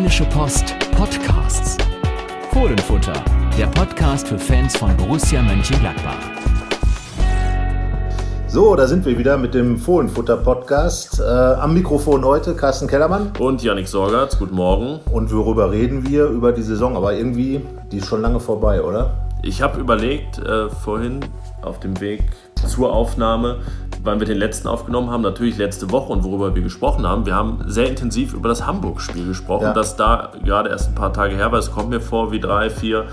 Rheinische Post Podcasts. Fohlenfutter, der Podcast für Fans von Borussia Mönchengladbach. So, da sind wir wieder mit dem Fohlenfutter-Podcast. Äh, am Mikrofon heute Carsten Kellermann. Und Yannick Sorgatz, guten Morgen. Und worüber reden wir? Über die Saison, aber irgendwie, die ist schon lange vorbei, oder? Ich habe überlegt, äh, vorhin auf dem Weg zur Aufnahme, wann wir den letzten aufgenommen haben, natürlich letzte Woche und worüber wir gesprochen haben. Wir haben sehr intensiv über das Hamburg-Spiel gesprochen, ja. das da gerade erst ein paar Tage her war. Es kommt mir vor wie drei, vier,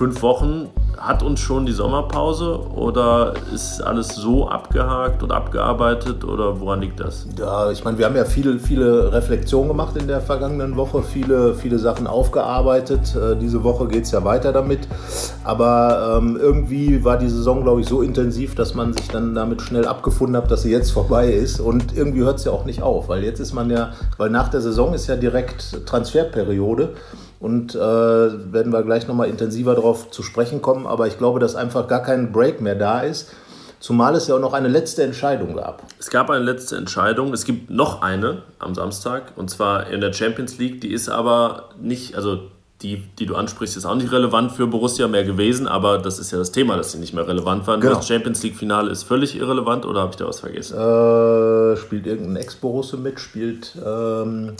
fünf Wochen. Hat uns schon die Sommerpause oder ist alles so abgehakt und abgearbeitet oder woran liegt das? Ja, ich meine, wir haben ja viele, viele Reflexionen gemacht in der vergangenen Woche, viele, viele Sachen aufgearbeitet. Äh, diese Woche geht es ja weiter damit. Aber ähm, irgendwie war die Saison, glaube ich, so intensiv, dass man sich dann damit schnell abgefunden hat, dass sie jetzt vorbei ist. Und irgendwie hört es ja auch nicht auf, weil jetzt ist man ja, weil nach der Saison ist ja direkt Transferperiode und äh, werden wir gleich nochmal intensiver darauf zu sprechen kommen. Aber ich glaube, dass einfach gar kein Break mehr da ist. Zumal es ja auch noch eine letzte Entscheidung gab. Es gab eine letzte Entscheidung. Es gibt noch eine am Samstag und zwar in der Champions League. Die ist aber nicht, also die, die du ansprichst, ist auch nicht relevant für Borussia mehr gewesen, aber das ist ja das Thema, dass sie nicht mehr relevant waren. Genau. Das Champions League-Finale ist völlig irrelevant oder habe ich da was vergessen? Äh, spielt irgendein Ex-Borusse mit? Spielt. Ähm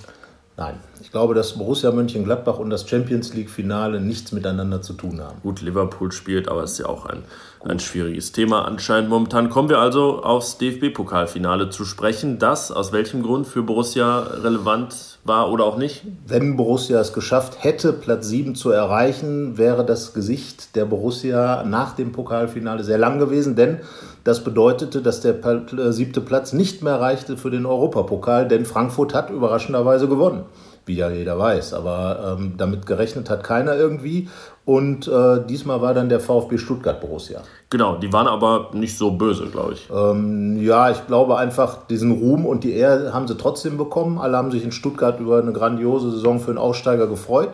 Nein, ich glaube, dass Borussia Mönchengladbach und das Champions League-Finale nichts miteinander zu tun haben. Gut, Liverpool spielt, aber es ist ja auch ein, ein schwieriges Thema anscheinend momentan. Kommen wir also aufs DFB-Pokalfinale zu sprechen, das aus welchem Grund für Borussia relevant war oder auch nicht? Wenn Borussia es geschafft hätte, Platz 7 zu erreichen, wäre das Gesicht der Borussia nach dem Pokalfinale sehr lang gewesen, denn das bedeutete, dass der äh, siebte Platz nicht mehr reichte für den Europapokal, denn Frankfurt hat überraschenderweise gewonnen wie ja jeder weiß. Aber ähm, damit gerechnet hat keiner irgendwie. Und äh, diesmal war dann der VfB Stuttgart Borussia. Genau, die waren aber nicht so böse, glaube ich. Ähm, ja, ich glaube einfach, diesen Ruhm und die Ehre haben sie trotzdem bekommen. Alle haben sich in Stuttgart über eine grandiose Saison für einen Aussteiger gefreut.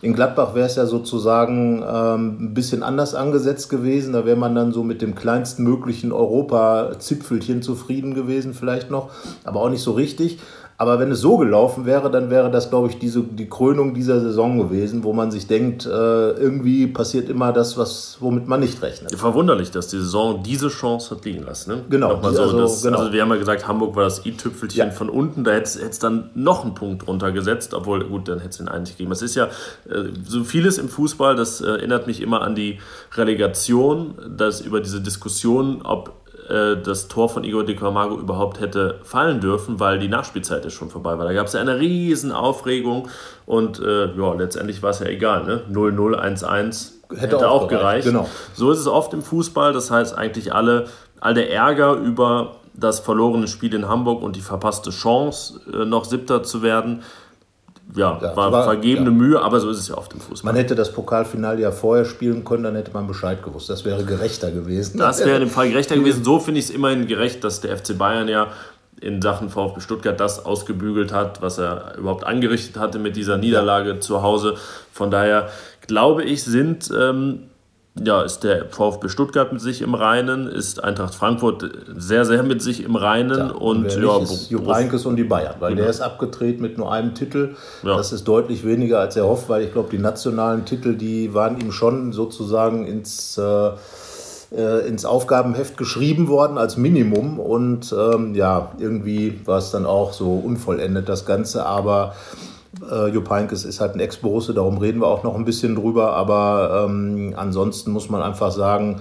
In Gladbach wäre es ja sozusagen ähm, ein bisschen anders angesetzt gewesen. Da wäre man dann so mit dem kleinsten möglichen Europa-Zipfelchen zufrieden gewesen, vielleicht noch, aber auch nicht so richtig. Aber wenn es so gelaufen wäre, dann wäre das, glaube ich, diese, die Krönung dieser Saison gewesen, wo man sich denkt, äh, irgendwie passiert immer das, was, womit man nicht rechnet. Verwunderlich, dass die Saison diese Chance hat liegen lassen. Ne? Genau. so, also, das, genau. Also wir haben ja gesagt, Hamburg war das i-Tüpfelchen ja. von unten, da hätte es dann noch einen Punkt runtergesetzt, obwohl, gut, dann hätte es den eigentlich gegeben. Es ist ja äh, so vieles im Fußball, das äh, erinnert mich immer an die Relegation, dass über diese Diskussion, ob äh, das Tor von Igor de Camargo überhaupt hätte fallen dürfen, weil die Nachspielzeit ja schon vorbei war. Da gab es ja eine riesen Aufregung und äh, ja, letztendlich war es ja egal. Ne? 0-0, 1-1 hätte, hätte, auch gereicht. Genau. So ist es oft im Fußball. Das heißt eigentlich alle, all der Ärger über das verlorene Spiel in Hamburg und die verpasste Chance, äh, noch Siebter zu werden, ja, ja war, war, vergebene ja. Mühe, aber so ist es ja oft im Fußball. Man hätte das Pokalfinale ja vorher spielen können, dann hätte man Bescheid gewusst. Das wäre gerechter gewesen. Das wäre im Fall gerechter gewesen. So finde ich es immerhin gerecht, dass der FC Bayern ja in Sachen VfB Stuttgart das ausgebügelt hat, was er überhaupt angerichtet hatte mit dieser Niederlage ja. zu Hause. Von daher glaube ich, sind ähm, ja, ist der VfB Stuttgart mit sich im Reinen, ist Eintracht Frankfurt sehr, sehr mit sich im Reinen. Ja, und, und ja, ist Heynckes und die Bayern, weil genau. der ist abgedreht mit nur einem Titel. Ja. Das ist deutlich weniger, als er hofft, weil ich glaube, die nationalen Titel, die waren ihm schon sozusagen ins, äh, äh, ins Aufgabenheft geschrieben worden als Minimum. Und ähm, ja, irgendwie war es dann auch so unvollendet, das Ganze. Aber äh, Jupp Heynckes ist halt ein Ex-Borusse, darum reden wir auch noch ein bisschen drüber. Aber ähm, ansonsten muss man einfach sagen,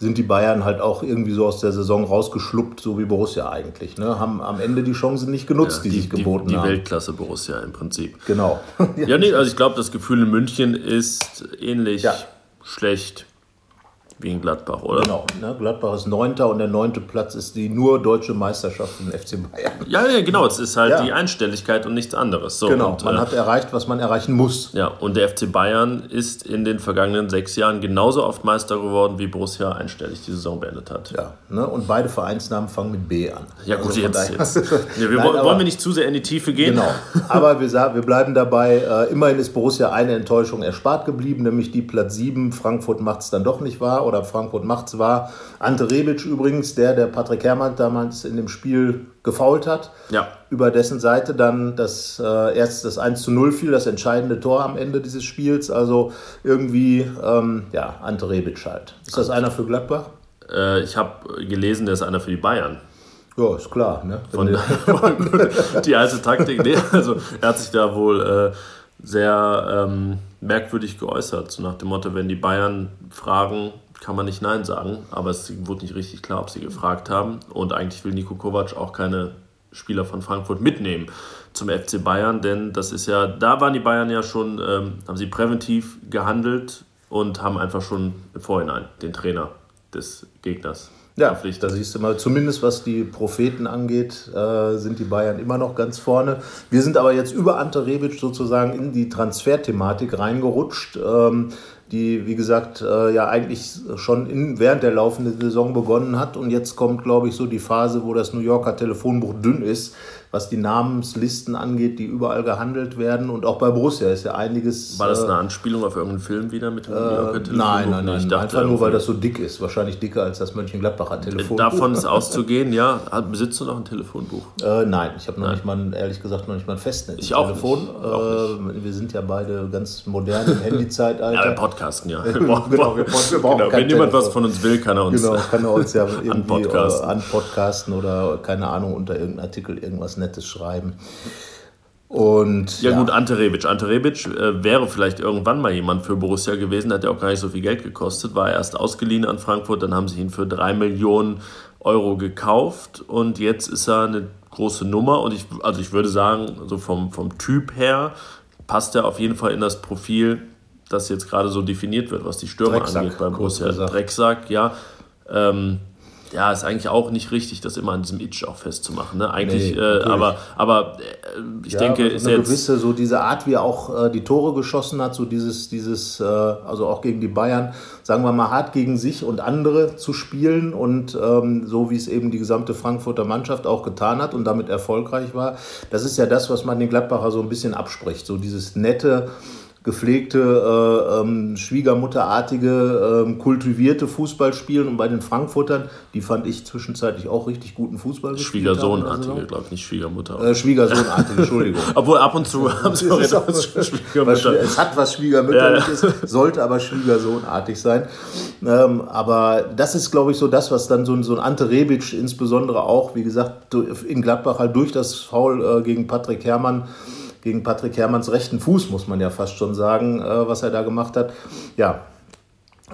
sind die Bayern halt auch irgendwie so aus der Saison rausgeschluppt, so wie Borussia eigentlich. Ne? Haben am Ende die Chancen nicht genutzt, ja, die, die, sich geboten die, die haben. Die Weltklasse Borussia im Prinzip. Genau. ja, nee, also ich glaube, das Gefühl in München ist ähnlich ja. schlecht wie in Gladbach, oder? Genau, ne? Gladbach ist Neunter und der neunte Platz ist die nur deutsche Meisterschaft von FC Bayern. Ja, ja, genau, es ist halt ja. die Einstelligkeit und nichts anderes. So, genau, und, man äh, hat erreicht, was man erreichen muss. Ja, und der FC Bayern ist in den vergangenen sechs Jahren genauso oft Meister geworden, wie Borussia einstellig die Saison beendet hat. Ja, ne? und beide Vereinsnamen fangen mit B an. Ja gut, also jetzt, jetzt. Ja, wir Nein, wollen aber, wir nicht zu sehr in die Tiefe gehen. Genau, aber wir, wir bleiben dabei, äh, immerhin ist Borussia eine Enttäuschung erspart geblieben, nämlich die Platz 7, Frankfurt macht es dann doch nicht wahr oder Frankfurt macht's war. Ante Rebic übrigens, der, der Patrick Herrmann damals in dem Spiel gefault hat. Ja. Über dessen Seite dann das äh, erst das 1 zu 0 fiel, das entscheidende Tor am Ende dieses Spiels. Also irgendwie, ähm, ja, Ante Rebic halt. Ist das einer für Gladbach? Äh, ich habe gelesen, der ist einer für die Bayern. Ja, ist klar. Ne? Von die alte Taktik. Nee, also er hat sich da wohl äh, sehr ähm, merkwürdig geäußert. So nach dem Motto, wenn die Bayern fragen, kann man nicht Nein sagen. Aber es wurde nicht richtig klar, ob sie gefragt haben. Und eigentlich will Nico Kovac auch keine Spieler von Frankfurt mitnehmen zum FC Bayern, denn das ist ja, da waren die Bayern ja schon, ähm, haben sie präventiv gehandelt und haben einfach schon im Vorhinein den Trainer des Gegners ja, da siehst du mal, zumindest was die Propheten angeht, äh, sind die Bayern immer noch ganz vorne. Wir sind aber jetzt über Ante Rebic sozusagen in die Transferthematik reingerutscht, ähm, die, wie gesagt, äh, ja eigentlich schon in, während der laufenden Saison begonnen hat. Und jetzt kommt, glaube ich, so die Phase, wo das New Yorker Telefonbuch dünn ist was die Namenslisten angeht, die überall gehandelt werden. Und auch bei Borussia ist ja einiges. War das eine äh, Anspielung auf irgendeinen Film wieder mit dem äh, Nein, nein, nein. Dachte, einfach nur, weil das so dick ist. Wahrscheinlich dicker als das Mönchengladbacher Telefonbuch. Davon ist auszugehen, ja. Besitzt du noch ein Telefonbuch? Äh, nein, ich habe noch nicht mal, ehrlich gesagt, noch nicht mal ein Festnetz. Ich auch Telefon. Nicht. Auch nicht. Äh, wir sind ja beide ganz modern im Handyzeitalter. Ja, wir podcasten ja. Wir brauchen, genau, wir, wir brauchen genau, Wenn jemand was von uns will, kann er uns, genau, kann er uns ja irgendwie anpodcasten. anpodcasten oder, keine Ahnung, unter irgendeinem Artikel irgendwas Nettes schreiben. Und, ja, ja, gut, Ante Rebic. Ante Rebic äh, wäre vielleicht irgendwann mal jemand für Borussia gewesen, hat ja auch gar nicht so viel Geld gekostet, war erst ausgeliehen an Frankfurt, dann haben sie ihn für drei Millionen Euro gekauft und jetzt ist er eine große Nummer und ich, also ich würde sagen, so vom, vom Typ her passt er auf jeden Fall in das Profil, das jetzt gerade so definiert wird, was die Stürmer Drecksack, angeht beim Borussia. Drecksack, ja. Ähm, ja, ist eigentlich auch nicht richtig, das immer an diesem Itch auch festzumachen. Ne? Eigentlich, nee, äh, aber, aber äh, ich ja, denke, ist eine jetzt gewisse so diese Art, wie er auch äh, die Tore geschossen hat, so dieses, dieses, äh, also auch gegen die Bayern, sagen wir mal hart gegen sich und andere zu spielen und ähm, so wie es eben die gesamte Frankfurter Mannschaft auch getan hat und damit erfolgreich war. Das ist ja das, was man den Gladbacher so ein bisschen abspricht, so dieses nette gepflegte, äh, ähm, schwiegermutterartige, äh, kultivierte Fußball spielen. Und bei den Frankfurtern, die fand ich zwischenzeitlich auch richtig guten Fußball. Schwiegersohnartige, glaube ich, nicht Schwiegermutter. Äh, Schwiegersohnartige, Entschuldigung. Obwohl ab und zu haben sie auch etwas Schwiegermutter. Es hat was Schwiegermütterliches, ja, ja. sollte aber Schwiegersohnartig sein. Ähm, aber das ist, glaube ich, so das, was dann so ein, so ein Ante Rebic insbesondere auch, wie gesagt, in Gladbach halt durch das Foul äh, gegen Patrick Herrmann gegen Patrick Herrmanns rechten Fuß, muss man ja fast schon sagen, äh, was er da gemacht hat. Ja,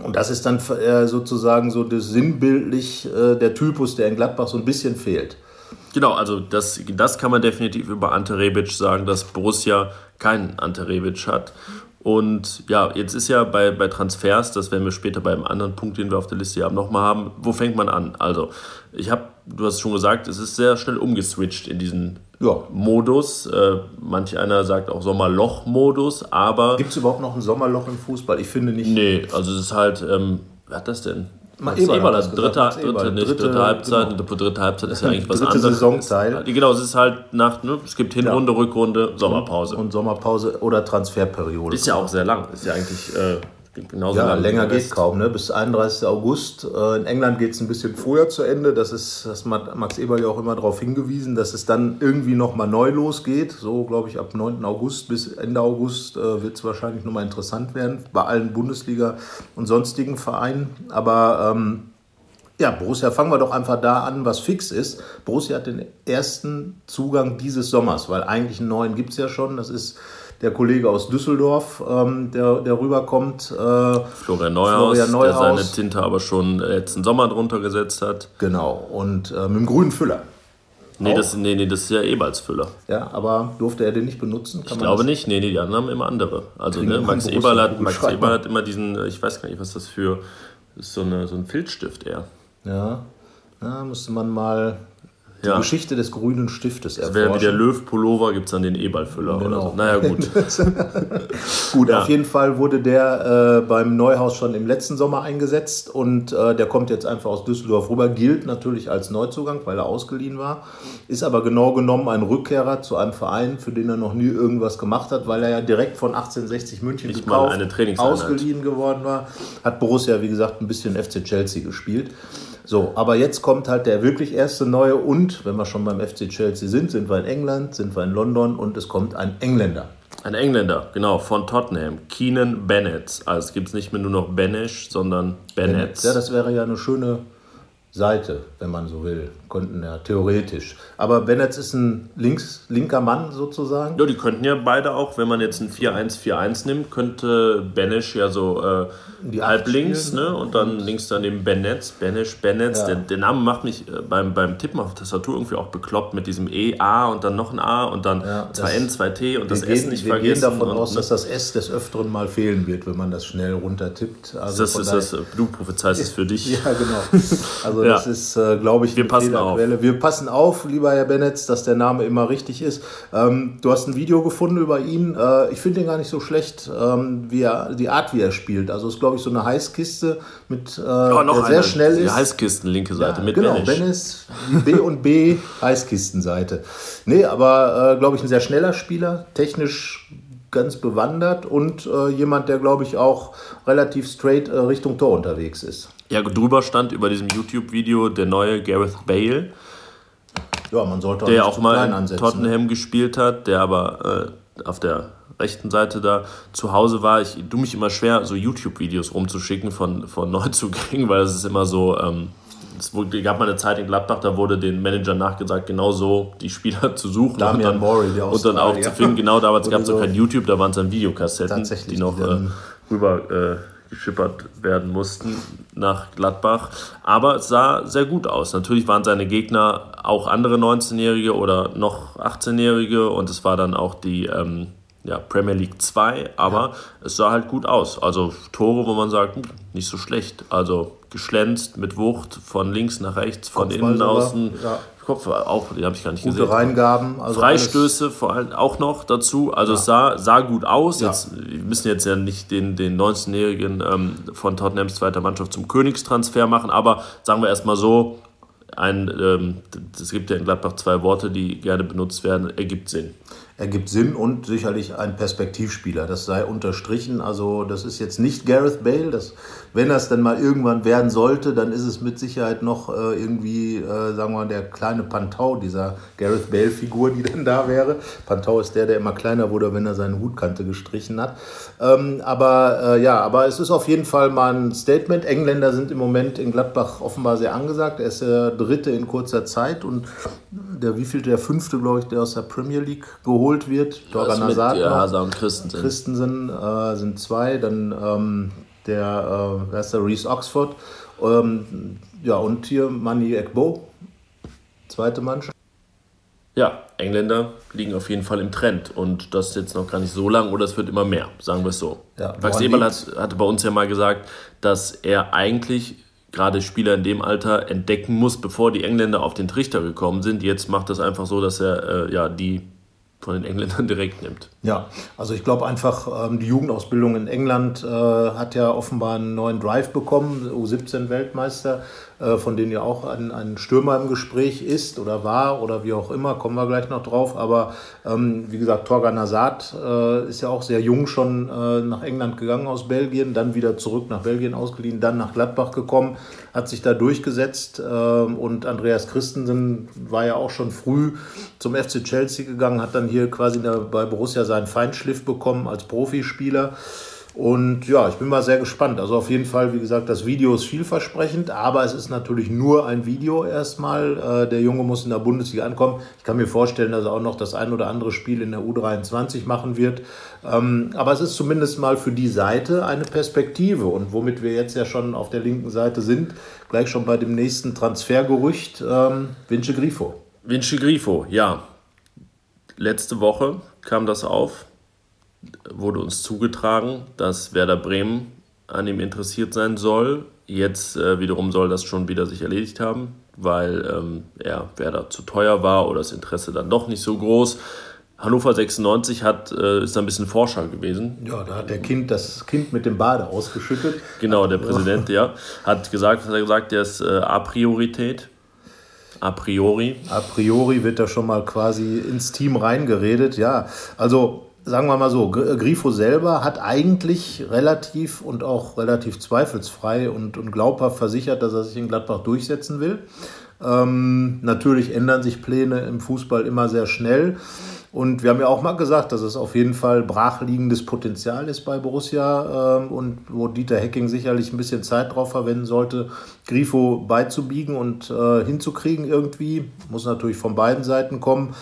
und das ist dann äh, sozusagen so das sinnbildlich äh, der Typus, der in Gladbach so ein bisschen fehlt. Genau, also das, das kann man definitiv über Ante Rebic sagen, dass Borussia keinen Ante Rebic hat. Und ja, jetzt ist ja bei, bei Transfers, das werden wir später beim anderen Punkt, den wir auf der Liste haben, nochmal haben. Wo fängt man an? Also, ich habe, du hast es schon gesagt, es ist sehr schnell umgeswitcht in diesen ja. Modus. Äh, manch einer sagt auch Sommerloch-Modus, aber. Gibt es überhaupt noch ein Sommerloch im Fußball? Ich finde nicht. Nee, also es ist halt, ähm, wer hat das denn? Max Eberl, Eberl hat dritte, dritte, dritte, nicht, dritte, dritte Halbzeit. Genau. Dritte Halbzeit ist ja eigentlich was dritte anderes. Saisonteil. Genau, es ist halt nach, ne, es gibt Hinrunde, ja. Rückrunde, Sommerpause. Und, und, Sommerpause oder Transferperiode. Ist ja auch sehr lang. Ist ja eigentlich äh, Genauso ja, länger geht kaum, ne? bis 31. August. Äh, in England geht es ein bisschen früher zu Ende. Das ist, das hat Max Eberl ja auch immer darauf hingewiesen, dass es dann irgendwie nochmal neu losgeht. So, glaube ich, ab 9. August bis Ende August äh, wird es wahrscheinlich nochmal interessant werden bei allen Bundesliga- und sonstigen Vereinen. Aber ähm, ja, Borussia, fangen wir doch einfach da an, was fix ist. Borussia hat den ersten Zugang dieses Sommers, weil eigentlich einen neuen gibt es ja schon. Das ist der Kollege aus Düsseldorf, ähm, der, der rüberkommt. Äh, Florian, Neuhaus, Florian Neuhaus, der seine Tinte aber schon letzten Sommer drunter gesetzt hat. Genau, und äh, mit dem grünen Füller. Nee das, nee, nee, das ist ja Eberls-Füller. Ja, aber durfte er den nicht benutzen? Kann ich glaube nicht. Nee, nee, die anderen haben immer andere. Also ne, Max, Eberl hat, Max Eberl hat immer diesen, ich weiß gar nicht, was das für ist, so, eine, so ein Filzstift eher. Ja, ja müsste man mal die ja. Geschichte des grünen Stiftes erforschen. Wie der Löw-Pullover gibt es dann den E-Ball-Füller genau. so. Naja, gut. gut, ja. auf jeden Fall wurde der äh, beim Neuhaus schon im letzten Sommer eingesetzt und äh, der kommt jetzt einfach aus Düsseldorf rüber, gilt natürlich als Neuzugang, weil er ausgeliehen war, ist aber genau genommen ein Rückkehrer zu einem Verein, für den er noch nie irgendwas gemacht hat, weil er ja direkt von 1860 München Nicht gekauft, ausgeliehen geworden war. Hat Borussia, wie gesagt, ein bisschen FC Chelsea gespielt. So, aber jetzt kommt halt der wirklich erste neue und, wenn wir schon beim FC Chelsea sind, sind wir in England, sind wir in London und es kommt ein Engländer. Ein Engländer, genau, von Tottenham. Keenan Bennett. Also es gibt es nicht mehr nur noch Banish, sondern. Bennett. Ja, das wäre ja eine schöne Seite, wenn man so will. Könnten ja theoretisch. Aber Bennett ist ein links, linker Mann sozusagen. Ja, die könnten ja beide auch, wenn man jetzt ein 4-1-4-1 nimmt, könnte Benesch ja so äh, die halblinks ne? und dann und links daneben Bennett, Benesch, Bennett. Ja. Der, der, Name macht mich äh, beim, beim Tippen auf Tastatur irgendwie auch bekloppt mit diesem E, A und dann noch ein A und dann ja, zwei N, zwei T und das gehen, S nicht wir vergessen. Wir gehen davon und, aus, ne? dass das S des Öfteren mal fehlen wird, wenn man das schnell runtertippt. Also das ist das, du prophezeist es für dich. Ja, genau. Also ja. das ist, äh, glaube ich, wir passen auf. Wir passen auf, lieber Herr Bennett, dass der Name immer richtig ist. Ähm, du hast ein Video gefunden über ihn. Äh, ich finde ihn gar nicht so schlecht, ähm, wie er, die Art, wie er spielt. Also ist, glaube ich, so eine Heißkiste mit äh, oh, noch der sehr schnell ist. Die Heißkisten, linke Seite ja, mit genau, Bennis. B und B Heißkistenseite. Nee, aber äh, glaube ich, ein sehr schneller Spieler, technisch ganz bewandert und äh, jemand, der, glaube ich, auch relativ straight äh, Richtung Tor unterwegs ist. Ja, drüber stand über diesem YouTube-Video der neue Gareth Bale. Ja, man sollte auch der auch mal in ansetzen, Tottenham ne? gespielt hat, der aber äh, auf der rechten Seite da zu Hause war. Ich tue mich immer schwer, so YouTube-Videos rumzuschicken von, von Neuzugängen, weil es ist immer so. Ähm, es gab mal eine Zeit in Gladbach, da wurde den Manager nachgesagt, genau so die Spieler zu suchen Damian und dann, Mori, und dann auch zu finden. Genau damals gab es so kein YouTube, da waren es dann Videokassetten, die noch äh, rüber äh, geschippert werden mussten nach Gladbach. Aber es sah sehr gut aus. Natürlich waren seine Gegner auch andere 19-Jährige oder noch 18-Jährige und es war dann auch die ähm, ja, Premier League 2, aber ja. es sah halt gut aus. Also Tore, wo man sagt, nicht so schlecht. Also geschlänzt mit Wucht von links nach rechts, von Kopfball innen außen. Ja. Kopf auch, die habe ich gar nicht Gute gesehen. Reingaben. Also Freistöße vor allem auch noch dazu. Also ja. es sah, sah gut aus. Ja. Jetzt, wir müssen jetzt ja nicht den, den 19-Jährigen ähm, von Tottenhams zweiter Mannschaft zum Königstransfer machen, aber sagen wir erstmal so, ein, ähm, es gibt ja in Gladbach zwei Worte, die gerne benutzt werden, ergibt Sinn ergibt Sinn und sicherlich ein Perspektivspieler. Das sei unterstrichen. Also das ist jetzt nicht Gareth Bale. Das, wenn das dann mal irgendwann werden sollte, dann ist es mit Sicherheit noch äh, irgendwie, äh, sagen wir mal, der kleine Pantau dieser Gareth Bale-Figur, die dann da wäre. Pantau ist der, der immer kleiner wurde, wenn er seine Hutkante gestrichen hat. Ähm, aber äh, ja, aber es ist auf jeden Fall mal ein Statement. Engländer sind im Moment in Gladbach offenbar sehr angesagt. Er ist der dritte in kurzer Zeit und der wievielte, der fünfte, glaube ich, der aus der Premier League geholt wird. Torgan Hazard ja, Hazard und Christensen. Christensen äh, sind zwei, dann ähm, der, äh, wer ist der, Reese Oxford. Ähm, ja, und hier Mani Ekbo, zweite Mannschaft. Ja, Engländer liegen auf jeden Fall im Trend und das jetzt noch gar nicht so lang oder es wird immer mehr, sagen wir es so. Ja, Max Eberl hat, hatte bei uns ja mal gesagt, dass er eigentlich gerade Spieler in dem Alter entdecken muss, bevor die Engländer auf den Trichter gekommen sind. Jetzt macht das einfach so, dass er äh, ja, die von den Engländern direkt nimmt. Ja, also ich glaube einfach, ähm, die Jugendausbildung in England äh, hat ja offenbar einen neuen Drive bekommen, U17-Weltmeister. Äh, von denen ja auch ein, ein Stürmer im Gespräch ist oder war oder wie auch immer, kommen wir gleich noch drauf. Aber ähm, wie gesagt, Torgan Hazard äh, ist ja auch sehr jung schon äh, nach England gegangen aus Belgien, dann wieder zurück nach Belgien ausgeliehen, dann nach Gladbach gekommen, hat sich da durchgesetzt äh, und Andreas Christensen war ja auch schon früh zum FC Chelsea gegangen, hat dann hier quasi bei Borussia seinen Feinschliff bekommen als Profispieler. Und ja, ich bin mal sehr gespannt. Also auf jeden Fall, wie gesagt, das Video ist vielversprechend, aber es ist natürlich nur ein Video erstmal. Äh, der Junge muss in der Bundesliga ankommen. Ich kann mir vorstellen, dass er auch noch das ein oder andere Spiel in der U23 machen wird. Ähm, aber es ist zumindest mal für die Seite eine Perspektive. Und womit wir jetzt ja schon auf der linken Seite sind, gleich schon bei dem nächsten Transfergerücht, ähm, Vince Grifo. Vince Grifo, ja. Letzte Woche kam das auf wurde uns zugetragen, dass Werder Bremen an ihm interessiert sein soll. Jetzt äh, wiederum soll das schon wieder sich erledigt haben. weil ähm, er Werder zu teuer war oder das Interesse dann doch nicht so groß. Hannover 96 hat, äh, ist ein bisschen Forscher gewesen. Ja, da hat der Kind das Kind mit dem Bade ausgeschüttet. Genau, der Präsident, ja, hat gesagt, hat er gesagt, der ist äh, A-Priorität. A priori. A priori wird da schon mal quasi ins Team reingeredet. Ja, also sagen wir mal so, Grifo selber hat eigentlich relativ und auch relativ zweifelsfrei und, und glaubhaft versichert, dass er sich in Gladbach durchsetzen will. Ähm, natürlich ändern sich Pläne im Fußball immer sehr schnell. Und wir haben ja auch mal gesagt, dass es auf jeden Fall brachliegendes Potenzial ist bei Borussia ähm, und wo Dieter Hecking sicherlich ein bisschen Zeit drauf verwenden sollte, Grifo beizubiegen und äh, hinzukriegen irgendwie. Muss natürlich von beiden Seiten kommen.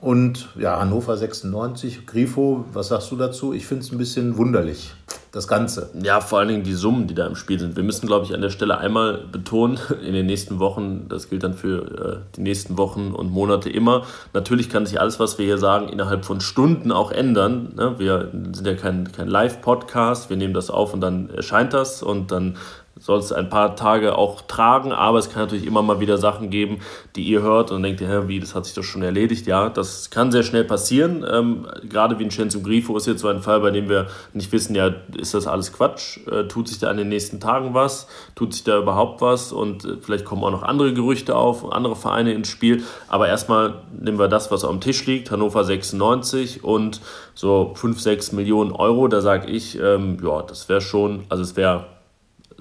Und ja, Hannover 96, Grifo, was sagst du dazu? Ich finde es ein bisschen wunderlich, das Ganze. Ja, vor allen Dingen die Summen, die da im Spiel sind. Wir müssen, glaube ich, an der Stelle einmal betonen, in den nächsten Wochen, das gilt dann für äh, die nächsten Wochen und Monate immer, natürlich kann sich alles, was wir hier sagen, innerhalb von Stunden auch ändern. Ne? Wir sind ja kein, kein Live-Podcast, wir nehmen das auf und dann erscheint das und dann soll es ein paar Tage auch tragen, aber es kann natürlich immer mal wieder Sachen geben, die ihr hört und denkt, ja, wie, das hat sich doch schon erledigt. Ja, das kann sehr schnell passieren. Ähm, gerade Vincenzo Grifo ist jetzt so ein Fall, bei dem wir nicht wissen, ja, ist das alles Quatsch? Äh, tut sich da in den nächsten Tagen was? Tut sich da überhaupt was? Und äh, vielleicht kommen auch noch andere Gerüchte auf, andere Vereine ins Spiel. Aber erstmal nehmen wir das, was auf dem Tisch liegt, Hannover 96 und so 5, 6 Millionen Euro. Da sage ich, ähm, ja, das wäre schon, also es wäre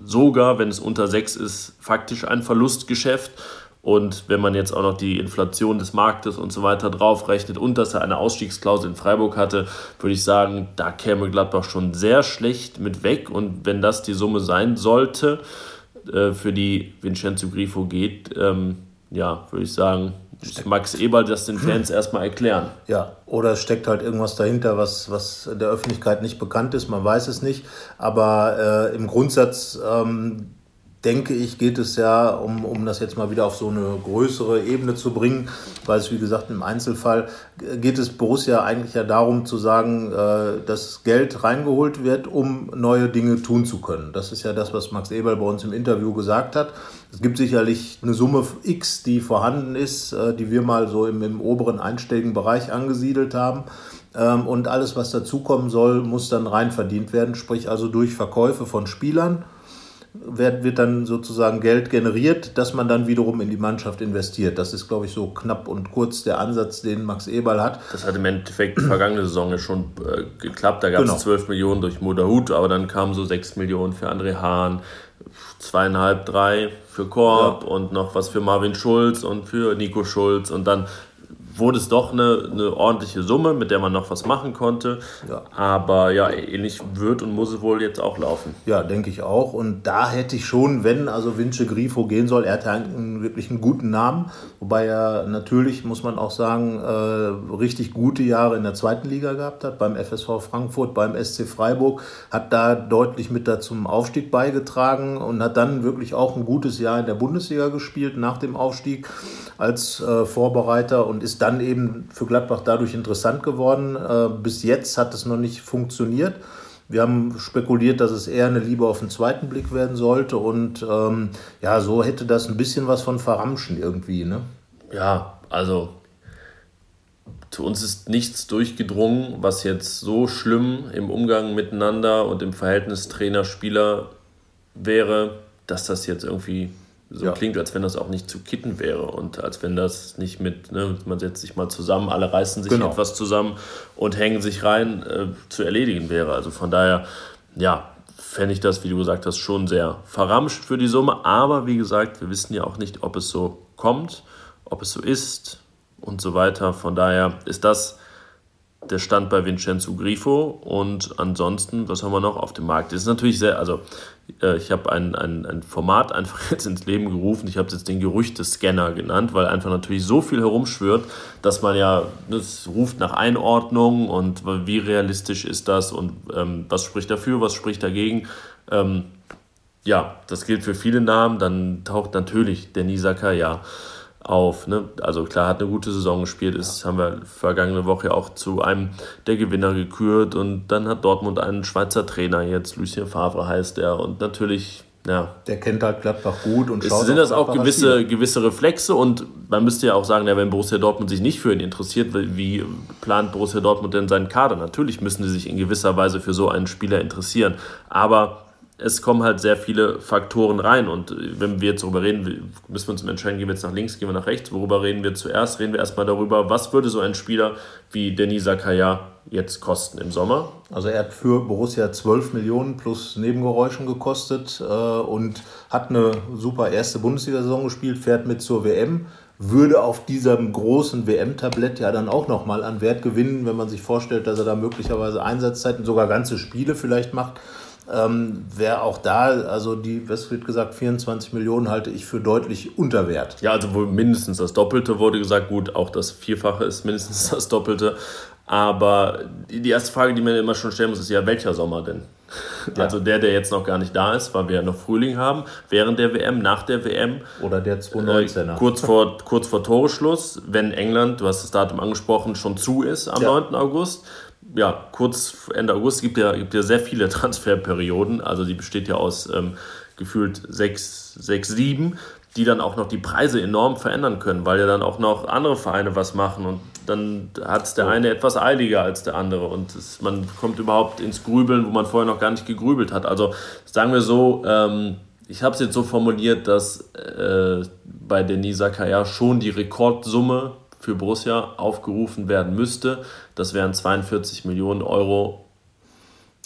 sogar, wenn es unter 6 ist, faktisch ein Verlustgeschäft. Und wenn man jetzt auch noch die Inflation des Marktes und so weiter draufrechnet und dass er eine Ausstiegsklausel in Freiburg hatte, würde ich sagen, da käme Gladbach schon sehr schlecht mit weg. Und wenn das die Summe sein sollte, äh, für die Vincenzo Grifo geht, ähm, ja, würde ich sagen, Max Eberl das den Fans erstmal erklären. Ja, oder es steckt halt irgendwas dahinter, was, was der Öffentlichkeit nicht bekannt ist, man weiß es nicht. Aber äh, im Grundsatz ähm, denke ich, geht es ja, um, um das jetzt mal wieder auf so eine größere Ebene zu bringen, weil es, wie gesagt, im Einzelfall geht es Borussia eigentlich ja darum zu sagen, äh, dass Geld reingeholt wird, um neue Dinge tun zu können. Das ist ja das, was Max Eberl bei uns im Interview gesagt hat. Es gibt sicherlich eine Summe X, die vorhanden ist, äh, die wir mal so im, im oberen einstelligen Bereich angesiedelt haben. Ähm, und alles, was dazukommen soll, muss dann rein verdient werden, sprich also durch Verkäufe von Spielern wird, wird dann sozusagen Geld generiert, das man dann wiederum in die Mannschaft investiert. Das ist, glaube ich, so knapp und kurz der Ansatz, den Max Eberl hat. Das hat im Endeffekt die vergangene Saison schon äh, geklappt. Da gab es genau. 12 Millionen durch Moderhut, aber dann kamen so 6 Millionen für André Hahn, zweieinhalb, drei für Korb ja. und noch was für Marvin Schulz und für Nico Schulz und dann wurde es doch eine, eine ordentliche Summe, mit der man noch was machen konnte. Ja. Aber ja, ähnlich wird und muss es wohl jetzt auch laufen. Ja, denke ich auch. Und da hätte ich schon, wenn also Vince Grifo gehen soll, er hat ja einen, wirklich einen guten Namen, wobei er natürlich, muss man auch sagen, äh, richtig gute Jahre in der zweiten Liga gehabt hat, beim FSV Frankfurt, beim SC Freiburg, hat da deutlich mit da zum Aufstieg beigetragen und hat dann wirklich auch ein gutes Jahr in der Bundesliga gespielt nach dem Aufstieg als äh, Vorbereiter und ist dann eben für Gladbach dadurch interessant geworden. Äh, bis jetzt hat es noch nicht funktioniert. Wir haben spekuliert, dass es eher eine Liebe auf den zweiten Blick werden sollte und ähm, ja, so hätte das ein bisschen was von Verramschen irgendwie, ne? Ja, also zu uns ist nichts durchgedrungen, was jetzt so schlimm im Umgang miteinander und im Verhältnis Trainer-Spieler wäre, dass das jetzt irgendwie so ja. klingt, als wenn das auch nicht zu kitten wäre und als wenn das nicht mit, ne, man setzt sich mal zusammen, alle reißen sich genau. etwas zusammen und hängen sich rein, äh, zu erledigen wäre. Also von daher, ja, fände ich das, wie du gesagt hast, schon sehr verramscht für die Summe. Aber wie gesagt, wir wissen ja auch nicht, ob es so kommt, ob es so ist und so weiter. Von daher ist das der Stand bei Vincenzo Grifo und ansonsten, was haben wir noch auf dem Markt? Das ist natürlich sehr, also äh, ich habe ein, ein, ein Format einfach jetzt ins Leben gerufen, ich habe es jetzt den Gerüchtescanner genannt, weil einfach natürlich so viel herumschwirrt, dass man ja, das ruft nach Einordnung und wie realistisch ist das und ähm, was spricht dafür, was spricht dagegen. Ähm, ja, das gilt für viele Namen, dann taucht natürlich der Nisaka, ja auf. Ne? Also klar, hat eine gute Saison gespielt, ist, haben wir vergangene Woche auch zu einem der Gewinner gekürt und dann hat Dortmund einen Schweizer Trainer jetzt, Lucien Favre heißt er und natürlich ja. Der kennt halt Gladbach gut und schaut. Sind das auch gewisse, gewisse Reflexe und man müsste ja auch sagen, ja, wenn Borussia Dortmund sich nicht für ihn interessiert, wie plant Borussia Dortmund denn seinen Kader? Natürlich müssen sie sich in gewisser Weise für so einen Spieler interessieren, aber es kommen halt sehr viele Faktoren rein. Und wenn wir jetzt darüber reden, müssen wir uns entscheiden, gehen wir jetzt nach links, gehen wir nach rechts. Worüber reden wir zuerst? Reden wir erstmal darüber, was würde so ein Spieler wie Denis Zakaria jetzt kosten im Sommer? Also er hat für Borussia 12 Millionen plus Nebengeräuschen gekostet äh, und hat eine super erste Bundesliga-Saison gespielt, fährt mit zur WM würde auf diesem großen WM-Tablett ja dann auch nochmal an Wert gewinnen, wenn man sich vorstellt, dass er da möglicherweise Einsatzzeiten, sogar ganze Spiele vielleicht macht ähm, wäre auch da, also die, was wird gesagt, 24 Millionen halte ich für deutlich unter Wert. Ja, also wohl mindestens das Doppelte wurde gesagt. Gut, auch das Vierfache ist mindestens das Doppelte. Aber die erste Frage, die man immer schon stellen muss, ist ja, welcher Sommer denn? Ja. Also der, der jetzt noch gar nicht da ist, weil wir ja noch Frühling haben, während der WM, nach der WM. Oder der 2019er. Äh, kurz, vor, kurz vor Toreschluss, wenn England, du hast das Datum angesprochen, schon zu ist am ja. 9. August ja, kurz Ende August gibt ja, gibt ja sehr viele Transferperioden. Also die besteht ja aus ähm, gefühlt sechs, sechs, sieben, die dann auch noch die Preise enorm verändern können, weil ja dann auch noch andere Vereine was machen und dann hat es der eine etwas eiliger als der andere und es, man kommt überhaupt ins Grübeln, wo man vorher noch gar nicht gegrübelt hat. Also sagen wir so, ähm, ich habe es jetzt so formuliert, dass äh, bei Denis Zakaria schon die Rekordsumme für Borussia aufgerufen werden müsste. Das wären 42 Millionen Euro.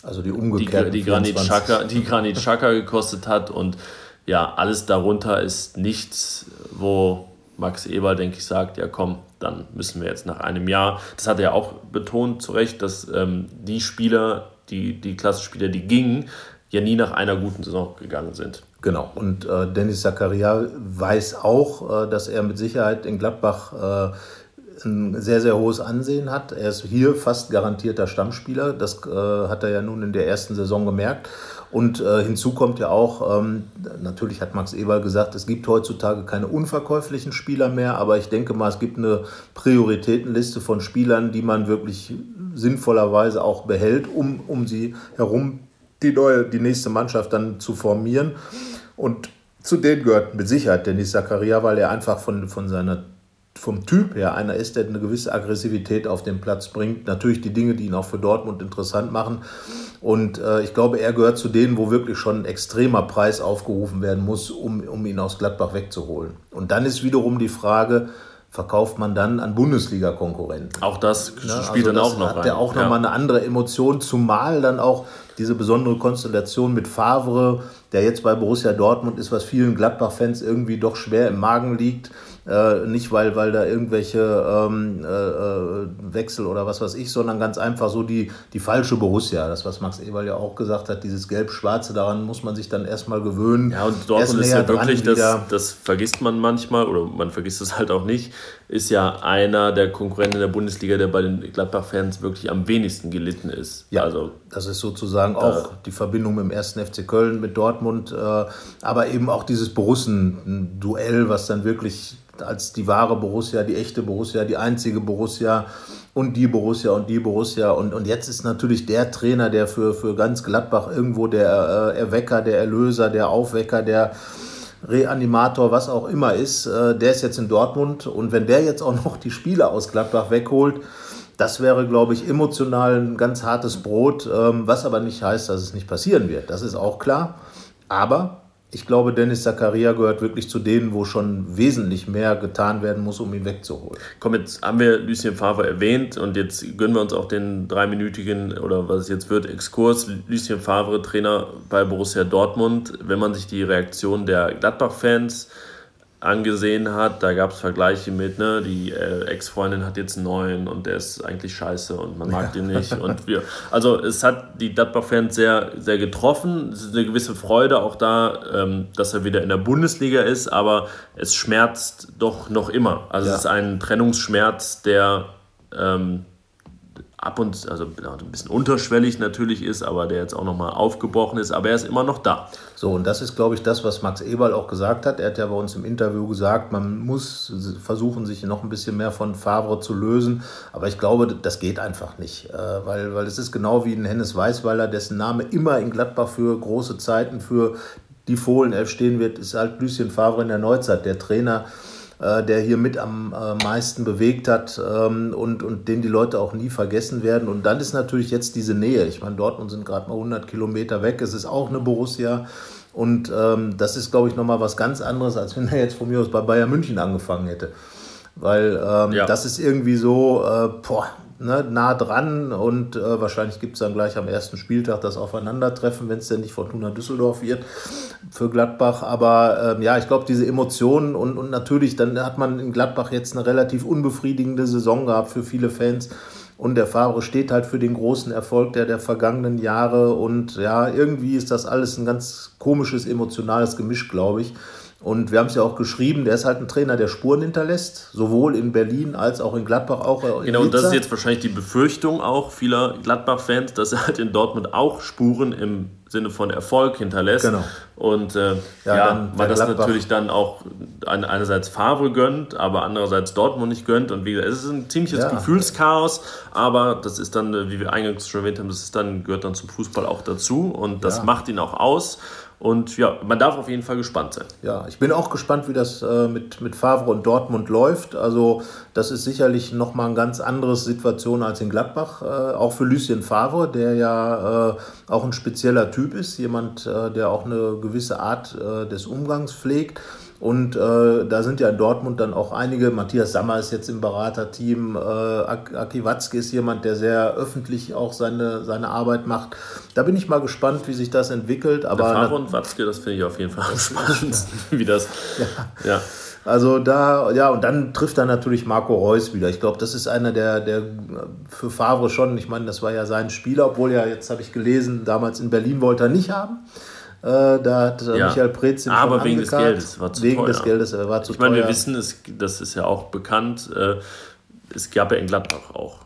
Also die umgekehrten die, die Granit Xhaka, die Granit Xhaka gekostet hat und ja, alles darunter ist nichts, wo Max Eber, denke ich, sagt, ja komm, dann müssen wir jetzt nach einem Jahr, das hat er auch betont zu Recht, dass ähm, die Spieler, die, die Klassenspieler, die gingen, ja nie nach einer guten Saison gegangen sind. Genau, und äh, Dennis Zakaria weiß auch, äh, dass er mit Sicherheit in Gladbach äh, ein sehr, sehr hohes Ansehen hat. Er ist hier fast garantierter Stammspieler. Das äh, hat er ja nun in der ersten Saison gemerkt. Und äh, hinzu kommt ja auch, ähm, natürlich hat Max Eberl gesagt, es gibt heutzutage keine unverkäuflichen Spieler mehr, aber ich denke mal, es gibt eine Prioritätenliste von Spielern, die man wirklich sinnvollerweise auch behält, um, um sie herum die neue, die nächste Mannschaft dann zu formieren. Und zu denen gehört mit Sicherheit Dennis Zakaria, weil er einfach von, von seiner vom Typ her einer ist, der eine gewisse Aggressivität auf den Platz bringt. Natürlich die Dinge, die ihn auch für Dortmund interessant machen. Und äh, ich glaube, er gehört zu denen, wo wirklich schon ein extremer Preis aufgerufen werden muss, um, um ihn aus Gladbach wegzuholen. Und dann ist wiederum die Frage, verkauft man dann an Bundesliga-Konkurrenten. Auch das ne? spielt also dann auch noch hat rein. Der auch nochmal ja. eine andere Emotion, zumal dann auch diese besondere Konstellation mit Favre, der jetzt bei Borussia Dortmund ist, was vielen Gladbach-Fans irgendwie doch schwer im Magen liegt. Äh, nicht, weil, weil da irgendwelche ähm, äh, äh, Wechsel oder was weiß ich, sondern ganz einfach so die, die falsche Borussia. Das, was Max Eberl ja auch gesagt hat, dieses Gelb-Schwarze, daran muss man sich dann erstmal gewöhnen. Ja, und Dortmund ist ja wirklich, das, das vergisst man manchmal oder man vergisst es halt auch nicht, ist ja einer der Konkurrenten der Bundesliga, der bei den Gladbach-Fans wirklich am wenigsten gelitten ist. Ja, also, das ist sozusagen auch die Verbindung mit dem ersten FC Köln, mit Dortmund, äh, aber eben auch dieses Borussen-Duell, was dann wirklich als die wahre Borussia, die echte Borussia, die einzige Borussia und die Borussia und die Borussia. Und, und jetzt ist natürlich der Trainer, der für, für ganz Gladbach irgendwo der äh, Erwecker, der Erlöser, der Aufwecker, der Reanimator, was auch immer ist, äh, der ist jetzt in Dortmund. Und wenn der jetzt auch noch die Spieler aus Gladbach wegholt, das wäre, glaube ich, emotional ein ganz hartes Brot, ähm, was aber nicht heißt, dass es nicht passieren wird. Das ist auch klar. Aber ich glaube, Dennis Zakaria gehört wirklich zu denen, wo schon wesentlich mehr getan werden muss, um ihn wegzuholen. Komm, jetzt haben wir Lucien Favre erwähnt und jetzt gönnen wir uns auch den dreiminütigen oder was es jetzt wird, Exkurs. Lucien Favre, Trainer bei Borussia Dortmund. Wenn man sich die Reaktion der Gladbach-Fans angesehen hat. Da gab es Vergleiche mit, ne, die äh, Ex-Freundin hat jetzt einen neuen und der ist eigentlich scheiße und man mag ja. den nicht. Und wir, also es hat die Gladbach-Fans sehr, sehr getroffen. Es ist eine gewisse Freude auch da, ähm, dass er wieder in der Bundesliga ist, aber es schmerzt doch noch immer. Also ja. es ist ein Trennungsschmerz, der ähm, ab und also ein bisschen unterschwellig natürlich ist, aber der jetzt auch nochmal aufgebrochen ist, aber er ist immer noch da. So, und das ist, glaube ich, das, was Max Eberl auch gesagt hat. Er hat ja bei uns im Interview gesagt, man muss versuchen, sich noch ein bisschen mehr von Favre zu lösen. Aber ich glaube, das geht einfach nicht, äh, weil, weil es ist genau wie ein Hennes Weißweiler, dessen Name immer in Gladbach für große Zeiten, für die Fohlenelf stehen wird, ist halt Lucien Favre in der Neuzeit, der Trainer, äh, der hier mit am äh, meisten bewegt hat ähm, und, und den die Leute auch nie vergessen werden. Und dann ist natürlich jetzt diese Nähe. Ich meine, Dortmund sind gerade mal 100 Kilometer weg. Es ist auch eine Borussia. Und ähm, das ist, glaube ich, nochmal was ganz anderes, als wenn er jetzt von mir aus bei Bayern München angefangen hätte. Weil ähm, ja. das ist irgendwie so, äh, boah, ne, nah dran und äh, wahrscheinlich gibt es dann gleich am ersten Spieltag das Aufeinandertreffen, wenn es denn nicht Fortuna Düsseldorf wird für Gladbach. Aber ähm, ja, ich glaube, diese Emotionen und, und natürlich, dann hat man in Gladbach jetzt eine relativ unbefriedigende Saison gehabt für viele Fans. Und der Favre steht halt für den großen Erfolg der, der vergangenen Jahre. Und ja, irgendwie ist das alles ein ganz komisches, emotionales Gemisch, glaube ich. Und wir haben es ja auch geschrieben, der ist halt ein Trainer, der Spuren hinterlässt, sowohl in Berlin als auch in Gladbach. Auch in genau, und das ist jetzt wahrscheinlich die Befürchtung auch vieler Gladbach-Fans, dass er halt in Dortmund auch Spuren im Sinne von Erfolg hinterlässt. Genau. Und äh, ja, ja man das Gladbach. natürlich dann auch einerseits Favre gönnt, aber andererseits Dortmund nicht gönnt. Und wie gesagt, es ist ein ziemliches ja. Gefühlschaos, aber das ist dann, wie wir eingangs schon erwähnt haben, das ist dann, gehört dann zum Fußball auch dazu und das ja. macht ihn auch aus. Und ja, man darf auf jeden Fall gespannt sein. Ja, ich bin auch gespannt, wie das äh, mit, mit Favre und Dortmund läuft. Also, das ist sicherlich nochmal eine ganz andere Situation als in Gladbach. Äh, auch für Lucien Favre, der ja äh, auch ein spezieller Typ ist. Jemand, äh, der auch eine gewisse Art äh, des Umgangs pflegt. Und äh, da sind ja in Dortmund dann auch einige. Matthias Sammer ist jetzt im Beraterteam. Äh, Aki Watzke ist jemand, der sehr öffentlich auch seine, seine Arbeit macht. Da bin ich mal gespannt, wie sich das entwickelt. Aber Der Fahrer und Watzke, das finde ich auf jeden Fall am spannendsten, wie das. Ja. ja. Also da, ja, und dann trifft er natürlich Marco Reus wieder. Ich glaube, das ist einer der, der für Favre schon, ich meine, das war ja sein Spieler, obwohl ja, jetzt habe ich gelesen, damals in Berlin wollte er nicht haben. Äh, da hat äh, ja. Michael Preetz Aber wegen des Geldes war zu wegen teuer. des Geldes er war zu Ich meine, wir wissen, es, das ist ja auch bekannt, äh, es gab ja in Gladbach auch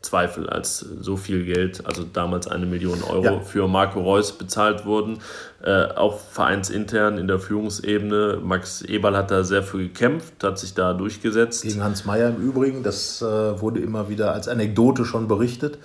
Zweifel, als so viel Geld, also damals eine Million Euro ja. für Marco Reus bezahlt wurden. Äh, auch vereinsintern in der Führungsebene. Max Eberl hat da sehr für gekämpft, hat sich da durchgesetzt. Gegen Hans Meyer im Übrigen, das äh, wurde immer wieder als Anekdote schon berichtet.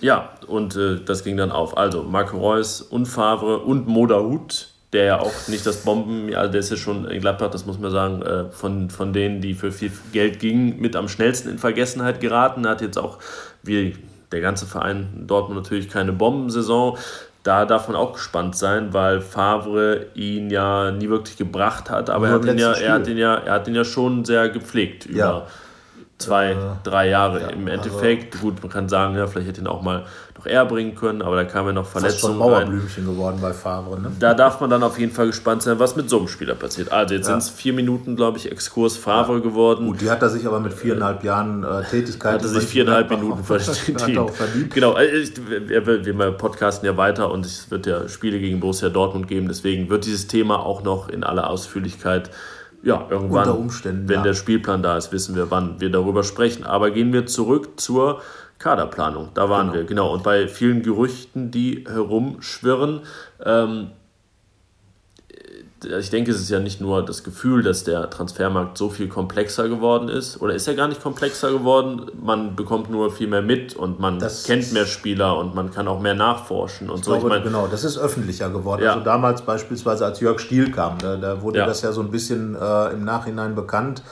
Ja, und äh, das ging dann auf. Also Marco Reus und Favre und Modahut, der ja auch nicht das Bomben, also der ist ja schon in Gladbach, das muss man sagen, äh, von, von denen, die für viel Geld gingen, mit am schnellsten in Vergessenheit geraten. Er hat jetzt auch, wie der ganze Verein Dortmund natürlich keine Bombensaison. Da darf man auch gespannt sein, weil Favre ihn ja nie wirklich gebracht hat, aber er hat, ihn ja, er, hat ihn ja, er hat ihn ja schon sehr gepflegt über, ja zwei, äh, drei Jahre. Ja, Im also Endeffekt, also, gut, man kann sagen, ja, vielleicht hätte ihn auch mal noch eher bringen können, aber da kam ja noch Verletzungen. Das ist schon Mauerblümchen rein. geworden bei Favre. Ne? Da darf man dann auf jeden Fall gespannt sein, was mit so einem Spieler passiert. Also jetzt ja. sind es vier Minuten, glaube ich, Exkurs Favre ja. geworden. Gut, die hat er sich aber mit viereinhalb Jahren äh, Tätigkeit. Hat er sich viereinhalb Minuten verdient. Genau, äh, ich, wir, wir podcasten ja weiter und es wird ja Spiele gegen Borussia Dortmund geben, deswegen wird dieses Thema auch noch in aller Ausführlichkeit ja, irgendwann, Unter Umständen, wenn ja. der Spielplan da ist, wissen wir, wann wir darüber sprechen. Aber gehen wir zurück zur Kaderplanung. Da waren genau. wir, genau. Und bei vielen Gerüchten, die herumschwirren, ähm, ich denke, es ist ja nicht nur das Gefühl, dass der Transfermarkt so viel komplexer geworden ist. Oder ist er gar nicht komplexer geworden? Man bekommt nur viel mehr mit und man das kennt mehr Spieler und man kann auch mehr nachforschen und ich so. Glaube, ich meine, genau, das ist öffentlicher geworden. Ja. Also damals beispielsweise, als Jörg Stiel kam, da, da wurde ja. das ja so ein bisschen äh, im Nachhinein bekannt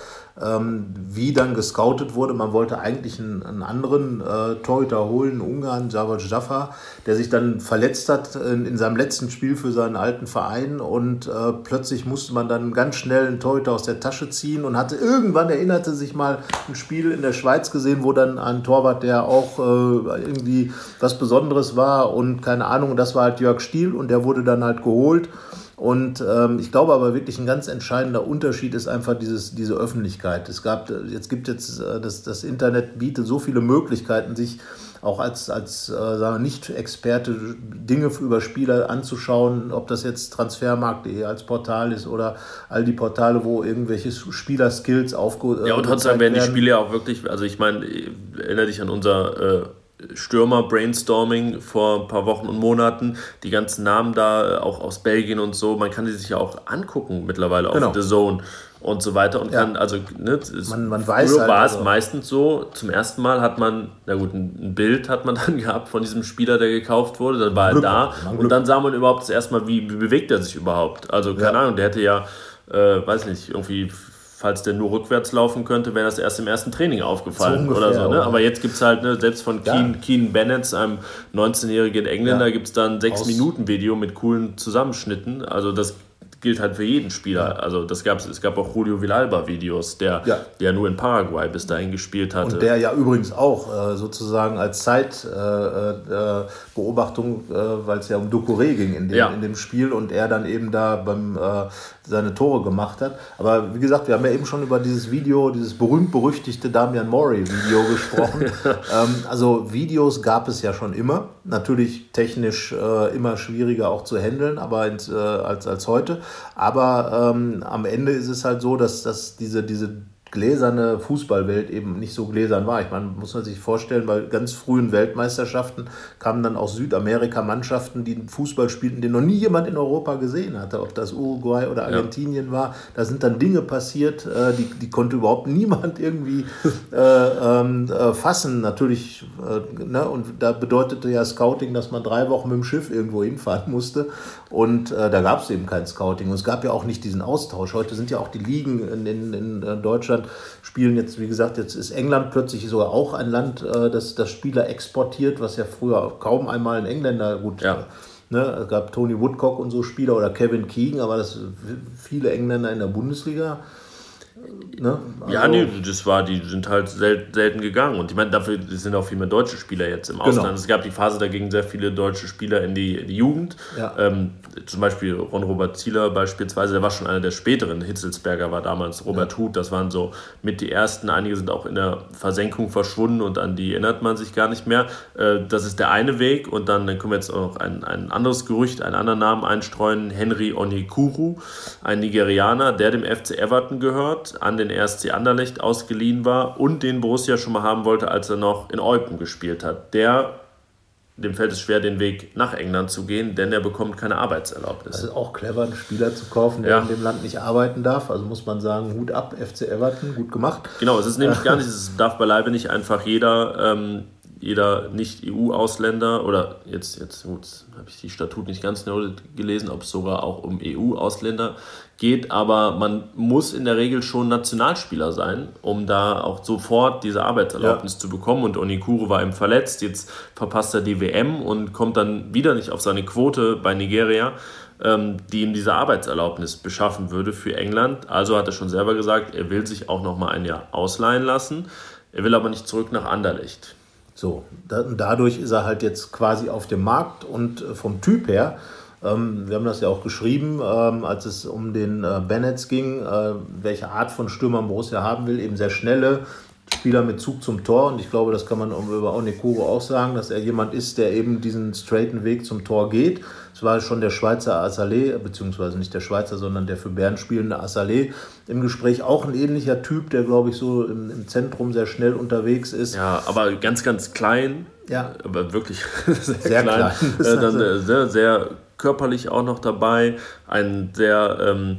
ähm, wie dann gescoutet wurde. Man wollte eigentlich einen, einen anderen äh, Torhüter holen, Ungarn, Javad Jaffa, der sich dann verletzt hat in, in, seinem letzten Spiel für seinen alten Verein und äh, plötzlich musste man dann ganz schnell einen Torhüter aus der Tasche ziehen und hatte irgendwann, erinnerte sich mal, ein Spiel in der Schweiz gesehen, wo dann ein Torwart, der auch äh, irgendwie was Besonderes war und keine Ahnung, das war halt Jörg Stiel und der wurde dann halt geholt. Und ähm, ich glaube aber wirklich ein ganz entscheidender Unterschied ist einfach dieses, diese Öffentlichkeit. Es gab, jetzt gibt jetzt, äh, das, das Internet bietet so viele Möglichkeiten, sich auch als, als äh, Nicht-Experte Dinge über Spieler anzuschauen, ob das jetzt Transfermarkt.de als Portal ist oder all die Portale, wo irgendwelche Spieler-Skills aufgehoben Ja, und trotzdem werden die Spiele ja auch wirklich, also ich meine, erinnere dich an unser äh, Stürmer-Brainstorming vor ein paar Wochen und Monaten. Die ganzen Namen da, äh, auch aus Belgien und so, man kann die sich ja auch angucken mittlerweile genau. auf The Zone. und so weiter und ja. kann, also, ne, man, man weiß früher halt, war es also. meistens so, zum ersten Mal hat man, na gut, ein Bild hat man dann gehabt von diesem Spieler, der gekauft wurde, dann war Glück, er da und dann sah man überhaupt das erste Mal, wie, wie bewegt er sich überhaupt. Also, keine ja. Ahnung, der hätte ja, äh, weiß nicht, irgendwie falls der nur rückwärts laufen könnte, wäre das erst im ersten Training aufgefallen so ungefähr, oder so. Ne? Aber jetzt gibt es halt, ne, selbst von ja. Keen, Keen Bennett, einem 19-jährigen Engländer, ja. gibt es dann 6-Minuten-Video mit coolen Zusammenschnitten. Also das gilt halt für jeden Spieler. Also das gab's, es gab auch Julio Villalba-Videos, der ja. der nur in Paraguay bis dahin gespielt hatte. Und der ja übrigens auch äh, sozusagen als Zeitbeobachtung, äh, äh, weil es ja um Ducouré ging in dem, ja. in dem Spiel und er dann eben da beim äh, seine Tore gemacht hat. Aber wie gesagt, wir haben ja eben schon über dieses Video, dieses berühmt-berüchtigte Damian Mori-Video gesprochen. ähm, also Videos gab es ja schon immer. Natürlich technisch äh, immer schwieriger auch zu handeln, aber ins, äh, als, als heute. Aber ähm, am Ende ist es halt so, dass, dass diese, diese gläserne Fußballwelt eben nicht so gläsern war. Ich meine, muss man sich vorstellen, bei ganz frühen Weltmeisterschaften kamen dann aus Südamerika Mannschaften, die Fußball spielten, den noch nie jemand in Europa gesehen hatte, ob das Uruguay oder Argentinien ja. war. Da sind dann Dinge passiert, äh, die, die konnte überhaupt niemand irgendwie äh, ähm, äh, fassen. Natürlich, äh, ne? und da bedeutete ja Scouting, dass man drei Wochen mit dem Schiff irgendwo hinfahren musste. Und äh, da gab es eben kein Scouting. Und es gab ja auch nicht diesen Austausch. Heute sind ja auch die Ligen in, in, in äh, Deutschland spielen jetzt, wie gesagt, jetzt ist England plötzlich sogar auch ein Land, äh, das, das Spieler exportiert, was ja früher kaum einmal ein Engländer gut. Ja. Ne, es gab Tony Woodcock und so Spieler oder Kevin Keegan, aber das viele Engländer in der Bundesliga. Ne? Also ja, nee, das war, die sind halt sel selten gegangen. Und ich meine, dafür sind auch viel mehr deutsche Spieler jetzt im genau. Ausland. Es gab die Phase, da gingen sehr viele deutsche Spieler in die, in die Jugend. Ja. Ähm, zum Beispiel Ron-Robert Zieler beispielsweise, der war schon einer der späteren. Hitzelsberger war damals Robert ja. Huth, das waren so mit die ersten. Einige sind auch in der Versenkung verschwunden und an die erinnert man sich gar nicht mehr. Äh, das ist der eine Weg. Und dann, dann können wir jetzt auch noch ein, ein anderes Gerücht, einen anderen Namen einstreuen. Henry Onyekuru, ein Nigerianer, der dem FC Everton gehört, an den RSC Anderlecht ausgeliehen war und den Borussia schon mal haben wollte, als er noch in Eupen gespielt hat. Der dem fällt es schwer, den Weg nach England zu gehen, denn er bekommt keine Arbeitserlaubnis. Das ist auch clever, einen Spieler zu kaufen, der ja. in dem Land nicht arbeiten darf. Also muss man sagen, Hut ab, FC Everton, gut gemacht. Genau, es ist nämlich gar nicht, es darf beileibe nicht einfach jeder, ähm, jeder Nicht-EU-Ausländer oder jetzt, jetzt habe ich die Statut nicht ganz genau gelesen, ob es sogar auch um EU-Ausländer geht, aber man muss in der Regel schon Nationalspieler sein, um da auch sofort diese Arbeitserlaubnis ja. zu bekommen. Und Onikuru war eben verletzt, jetzt verpasst er die WM und kommt dann wieder nicht auf seine Quote bei Nigeria, ähm, die ihm diese Arbeitserlaubnis beschaffen würde für England. Also hat er schon selber gesagt, er will sich auch noch mal ein Jahr ausleihen lassen. Er will aber nicht zurück nach Anderlecht. So, dadurch ist er halt jetzt quasi auf dem Markt und äh, vom Typ her ähm, wir haben das ja auch geschrieben, ähm, als es um den äh, Bennetts ging, äh, welche Art von Stürmer Borussia haben will. Eben sehr schnelle Spieler mit Zug zum Tor. Und ich glaube, das kann man über Onekuro auch sagen, dass er jemand ist, der eben diesen straighten Weg zum Tor geht. Es war schon der Schweizer Assalé, beziehungsweise nicht der Schweizer, sondern der für Bern spielende Assalé im Gespräch. Auch ein ähnlicher Typ, der, glaube ich, so im, im Zentrum sehr schnell unterwegs ist. Ja, aber ganz, ganz klein. Ja. Aber wirklich sehr, sehr klein. klein. Äh, dann äh, sehr, sehr körperlich auch noch dabei, ein sehr, ähm,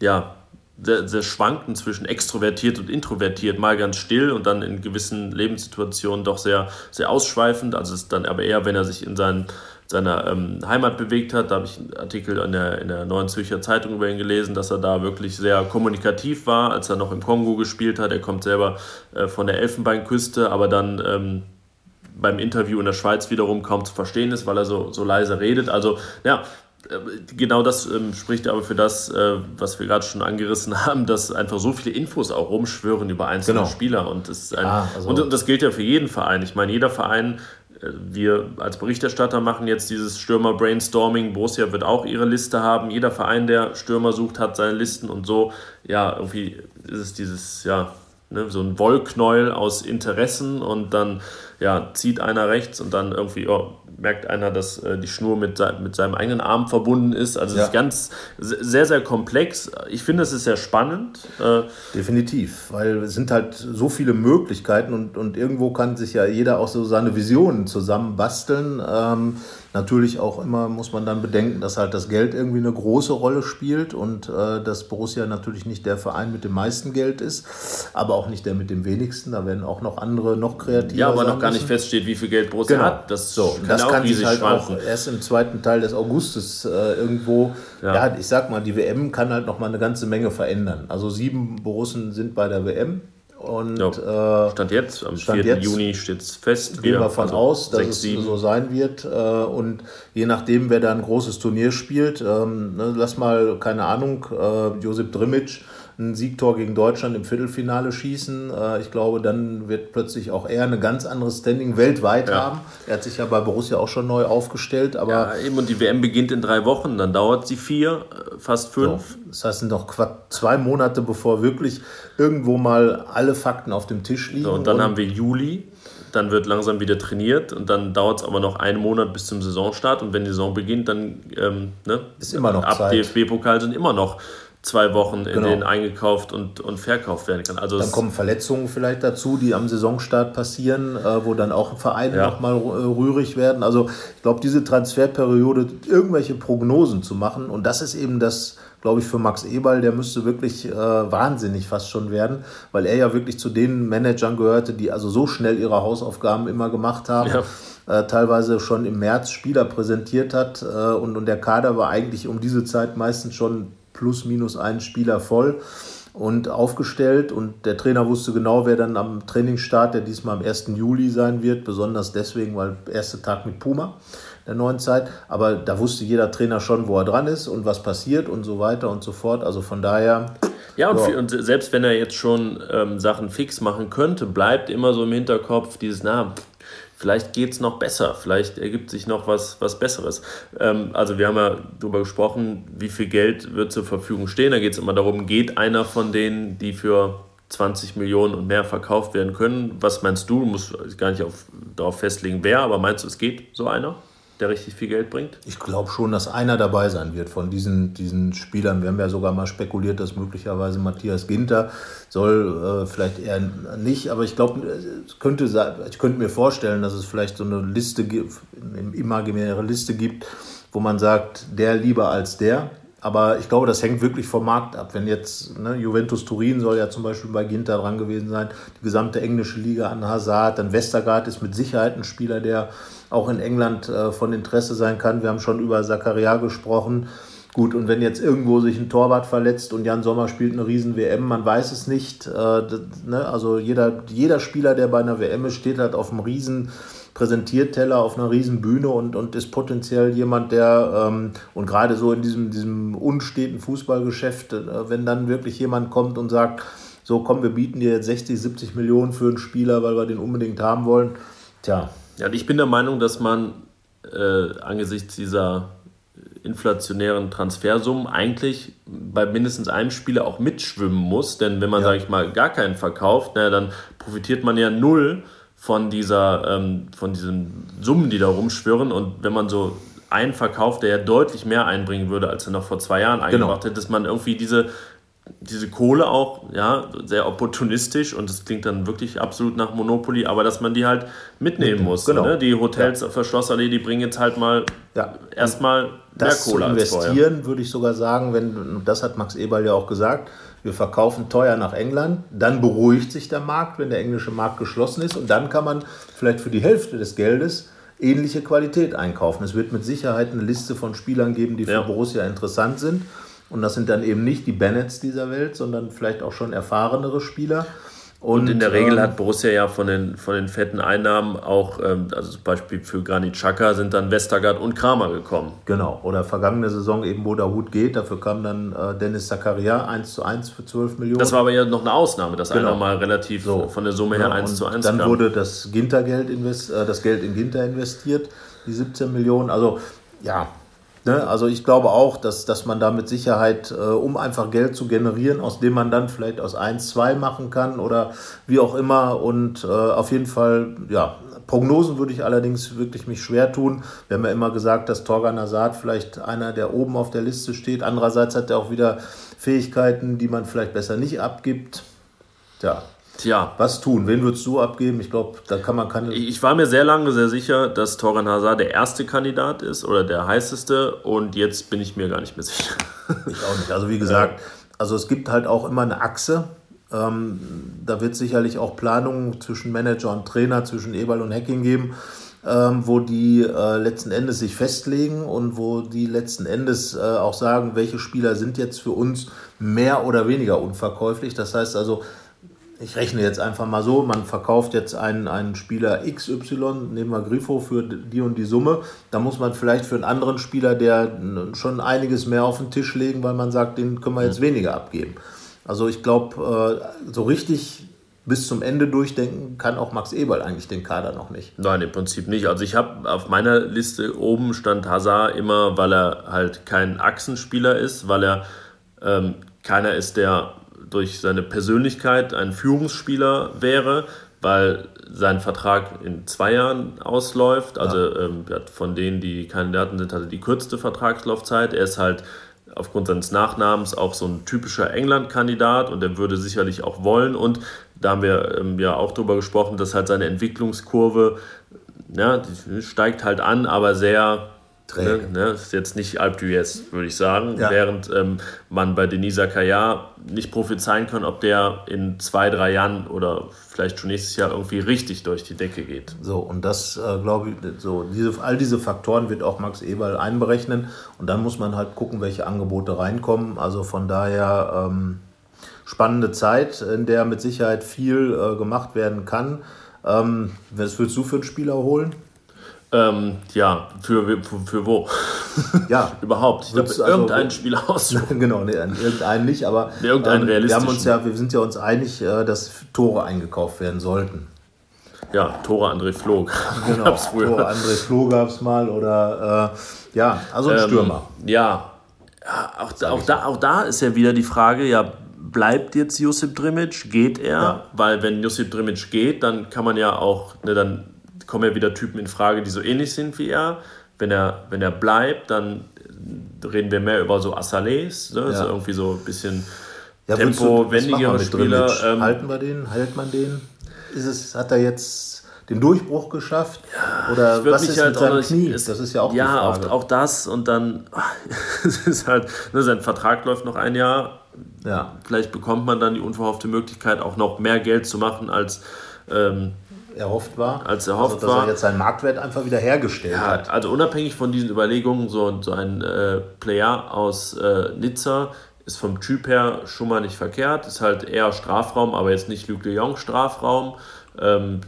ja, sehr, schwanken zwischen extrovertiert und introvertiert, mal ganz still und dann in gewissen Lebenssituationen doch sehr, sehr ausschweifend. Also ist dann aber eher, wenn er sich in seinen, seiner ähm, Heimat bewegt hat. Da habe ich einen Artikel in der, in der Neuen Zürcher Zeitung über ihn gelesen, dass er da wirklich sehr kommunikativ war, als er noch im Kongo gespielt hat. Er kommt selber äh, von der Elfenbeinküste, aber dann ähm, beim Interview in der Schweiz wiederum kaum zu verstehen ist, weil er so, so leise redet. Also ja, genau das ähm, spricht aber für das, äh, was wir gerade schon angerissen haben, dass einfach so viele Infos auch rumschwören über einzelne genau. Spieler. Und das, ein, ah, also und, und, das gilt ja für jeden Verein. Ich meine, jeder Verein, äh, wir als Berichterstatter machen jetzt dieses Stürmer-Brainstorming. Borussia wird auch ihre Liste haben. Jeder Verein, der Stürmer sucht, hat seine Listen und so. Ja, irgendwie ist es dieses, ja, ne, so ein Wollknäuel aus Interessen und dann ja, zieht einer rechts und dann irgendwie oh, merkt einer, dass äh, die Schnur mit, mit seinem eigenen Arm verbunden ist. Also es ja. ist ganz sehr, sehr komplex. Ich finde, es ist sehr spannend. Äh, Definitiv, weil es sind halt so viele Möglichkeiten und, und irgendwo kann sich ja jeder auch so seine Visionen zusammenbasteln. Ähm, Natürlich auch immer muss man dann bedenken, dass halt das Geld irgendwie eine große Rolle spielt und äh, dass Borussia natürlich nicht der Verein mit dem meisten Geld ist, aber auch nicht der mit dem wenigsten. Da werden auch noch andere noch kreativer Ja, aber noch gar nicht feststeht, wie viel Geld Borussia genau. hat. Das, so, kann, das kann sich halt schwanken. auch erst im zweiten Teil des Augustes äh, irgendwo, ja. ja. ich sag mal, die WM kann halt noch mal eine ganze Menge verändern. Also sieben Borussen sind bei der WM. Und, ja. äh, Stand jetzt, am Stand 4. Jetzt Juni steht es fest. Gehen wir davon also aus, dass 6, es 7. so sein wird. Äh, und je nachdem, wer da ein großes Turnier spielt, ähm, ne, lass mal, keine Ahnung, äh, Josip Drimic ein Siegtor gegen Deutschland im Viertelfinale schießen. Äh, ich glaube, dann wird plötzlich auch er ein ganz anderes Standing weltweit ja. haben. Er hat sich ja bei Borussia auch schon neu aufgestellt. Aber ja, eben und die WM beginnt in drei Wochen, dann dauert sie vier, äh, fast fünf. So, das heißt, es sind noch zwei Monate, bevor wirklich irgendwo mal alle Fakten auf dem Tisch liegen. So, und dann und haben wir Juli dann wird langsam wieder trainiert und dann dauert es aber noch einen Monat bis zum Saisonstart und wenn die Saison beginnt, dann ähm, ne, ist immer noch ab DFB-Pokal sind immer noch zwei Wochen, in genau. denen eingekauft und, und verkauft werden kann. Also dann kommen Verletzungen vielleicht dazu, die am Saisonstart passieren, äh, wo dann auch Vereine ja. nochmal äh, rührig werden. Also ich glaube, diese Transferperiode, irgendwelche Prognosen zu machen, und das ist eben das, glaube ich, für Max Eberl, der müsste wirklich äh, wahnsinnig fast schon werden, weil er ja wirklich zu den Managern gehörte, die also so schnell ihre Hausaufgaben immer gemacht haben. Ja. Äh, teilweise schon im März Spieler präsentiert hat äh, und, und der Kader war eigentlich um diese Zeit meistens schon plus minus einen Spieler voll und aufgestellt. Und der Trainer wusste genau, wer dann am Trainingsstart, der diesmal am 1. Juli sein wird, besonders deswegen, weil erster Tag mit Puma der neuen Zeit. Aber da wusste jeder Trainer schon, wo er dran ist und was passiert und so weiter und so fort. Also von daher. Ja, und, ja. und selbst wenn er jetzt schon ähm, Sachen fix machen könnte, bleibt immer so im Hinterkopf dieses, na, vielleicht geht es noch besser, vielleicht ergibt sich noch was, was Besseres. Ähm, also wir haben ja darüber gesprochen, wie viel Geld wird zur Verfügung stehen. Da geht es immer darum, geht einer von denen, die für 20 Millionen und mehr verkauft werden können. Was meinst du? Du musst gar nicht auf, darauf festlegen, wer, aber meinst du, es geht so einer? Der richtig viel Geld bringt? Ich glaube schon, dass einer dabei sein wird von diesen, diesen Spielern. Wir haben ja sogar mal spekuliert, dass möglicherweise Matthias Ginter soll, äh, vielleicht eher nicht, aber ich glaube, könnte, ich könnte mir vorstellen, dass es vielleicht so eine Liste gibt, eine imaginäre Liste gibt, wo man sagt, der lieber als der. Aber ich glaube, das hängt wirklich vom Markt ab. Wenn jetzt ne, Juventus Turin soll ja zum Beispiel bei Ginter dran gewesen sein, die gesamte englische Liga an Hazard, dann Westergaard ist mit Sicherheit ein Spieler, der auch in England äh, von Interesse sein kann. Wir haben schon über Zakaria gesprochen. Gut, und wenn jetzt irgendwo sich ein Torwart verletzt und Jan Sommer spielt eine riesen WM, man weiß es nicht. Äh, ne? Also jeder, jeder Spieler, der bei einer WM ist, steht halt auf einem riesen Präsentierteller, auf einer riesen Bühne und, und ist potenziell jemand, der, ähm, und gerade so in diesem, diesem unsteten Fußballgeschäft, äh, wenn dann wirklich jemand kommt und sagt, so komm, wir bieten dir jetzt 60, 70 Millionen für einen Spieler, weil wir den unbedingt haben wollen, tja, ja, ich bin der Meinung, dass man äh, angesichts dieser inflationären Transfersummen eigentlich bei mindestens einem Spieler auch mitschwimmen muss. Denn wenn man, ja. sage ich mal, gar keinen verkauft, na, dann profitiert man ja null von, dieser, ähm, von diesen Summen, die da rumschwirren. Und wenn man so einen verkauft, der ja deutlich mehr einbringen würde, als er noch vor zwei Jahren genau. eingebracht genau. hätte, dass man irgendwie diese diese Kohle auch, ja, sehr opportunistisch und es klingt dann wirklich absolut nach Monopoly, aber dass man die halt mitnehmen muss. Genau. Ne? Die Hotels ja. der Schlossallee, die bringen jetzt halt mal ja. erstmal mehr Kohle zu investieren, würde ich sogar sagen, wenn, das hat Max Eberl ja auch gesagt, wir verkaufen teuer nach England, dann beruhigt sich der Markt, wenn der englische Markt geschlossen ist und dann kann man vielleicht für die Hälfte des Geldes ähnliche Qualität einkaufen. Es wird mit Sicherheit eine Liste von Spielern geben, die für ja. Borussia interessant sind. Und das sind dann eben nicht die Bennets dieser Welt, sondern vielleicht auch schon erfahrenere Spieler. Und, und, in der Regel ähm, hat Borussia ja von den, von den fetten Einnahmen auch, ähm, also zum Beispiel für Granit Xhaka sind dann Westergaard und Kramer gekommen. Genau, oder vergangene Saison eben, wo der Hut geht, dafür kam dann äh, Dennis Zakaria 1 zu 1 für 12 Millionen. Das war aber ja noch eine Ausnahme, dass genau. einer mal relativ so. von der Summe her ja, 1 zu 1 Dann kam. wurde das Gintergeld invest, äh, das Geld in Ginter investiert, die 17 Millionen. Also ja, Ne? Also ich glaube auch, dass, dass man da mit Sicherheit, äh, um einfach Geld zu generieren, aus dem man dann vielleicht aus 1, 2 machen kann oder wie auch immer. Und äh, auf jeden Fall, ja, Prognosen würde ich allerdings wirklich mich schwer tun. Wir haben ja immer gesagt, dass Torgan Hazard vielleicht einer, der oben auf der Liste steht. Andererseits hat er auch wieder Fähigkeiten, die man vielleicht besser nicht abgibt. Ja, Tja. Was tun? Wen würdest du abgeben? Ich glaube, da kann man keine. Ich war mir sehr lange sehr sicher, dass Torgan Hazard der erste Kandidat ist oder der heißeste und jetzt bin ich mir gar nicht mehr sicher. Ich auch nicht. Also wie gesagt, also es gibt halt auch immer eine Achse. Ähm, da wird sicherlich auch Planungen zwischen Manager und Trainer, zwischen Eberl und Hacking geben. Ähm, wo die äh, letzten Endes sich festlegen und wo die letzten Endes äh, auch sagen, welche Spieler sind jetzt für uns mehr oder weniger unverkäuflich. Das heißt also, ich rechne jetzt einfach mal so, man verkauft jetzt einen, einen Spieler XY, nehmen wir Grifo für die und die Summe, da muss man vielleicht für einen anderen Spieler, der schon einiges mehr auf den Tisch legen, weil man sagt, den können wir jetzt mhm. weniger abgeben. Also ich glaube, äh, so richtig bis zum Ende durchdenken kann auch Max Eberl eigentlich den Kader noch nicht. Nein, im Prinzip nicht. Also ich habe auf meiner Liste oben stand Hazard immer, weil er halt kein Achsenspieler ist, weil er ähm, keiner ist, der durch seine Persönlichkeit ein Führungsspieler wäre, weil sein Vertrag in zwei Jahren ausläuft. Also ja. ähm, von denen, die Kandidaten sind, hatte die kürzeste Vertragslaufzeit. Er ist halt aufgrund seines Nachnamens auch so ein typischer England-Kandidat und er würde sicherlich auch wollen. Und da haben wir ähm, ja auch darüber gesprochen, dass halt seine Entwicklungskurve ja, die steigt halt an, aber sehr Träge. Ne, ne, ist jetzt nicht Alp d'Huez, würde ich sagen. Ja. Während ähm, man bei Denisa Kaya nicht prophezeien kann, ob der in zwei, drei Jahren oder vielleicht schon nächstes Jahr irgendwie richtig durch die Decke geht. So, und das äh, glaube ich, so, diese, all diese Faktoren wird auch Max Eberl einberechnen. Und dann muss man halt gucken, welche Angebote reinkommen. Also von daher ähm, spannende Zeit, in der mit Sicherheit viel äh, gemacht werden kann. Ähm, was würdest du für einen Spieler holen? Ähm, ja, für, für, für wo? Ja, überhaupt. Ich glaube, also, irgendeinen Spieler aussuchen. genau, nee, irgendeinen nicht, aber irgendeinen ähm, wir, haben uns ja, wir sind ja uns einig, äh, dass Tore eingekauft werden sollten. Ja, Tore André Floh. Genau, Tore André Floh gab es mal oder äh, ja, also ein ähm, Stürmer. Ja, ja auch, da, auch, da, auch da ist ja wieder die Frage, ja, bleibt jetzt Josip Drimic? Geht er? Ja. Weil wenn Josip Drimic geht, dann kann man ja auch, ne, dann kommen ja wieder Typen in Frage, die so ähnlich sind wie er. Wenn er, wenn er bleibt, dann reden wir mehr über so Assalés, ne? ja. so irgendwie so ein bisschen ja, tempo-wendigere Spieler. Ähm, Halten wir den? Hält man den? Ist es, hat er jetzt den Durchbruch geschafft? Ja, Oder was ist halt mit seinem Knie? Ist, das ist ja auch Ja, auch, auch das und dann es ist halt, ne, sein Vertrag läuft noch ein Jahr. Ja. Vielleicht bekommt man dann die unverhoffte Möglichkeit, auch noch mehr Geld zu machen als ähm, erhofft war. Als erhofft also, dass war. er jetzt seinen Marktwert einfach wieder hergestellt ja, hat. Also unabhängig von diesen Überlegungen, so, so ein äh, Player aus äh, Nizza ist vom Typ her schon mal nicht verkehrt. Ist halt eher Strafraum, aber jetzt nicht Luc de Jong Strafraum. Ähm,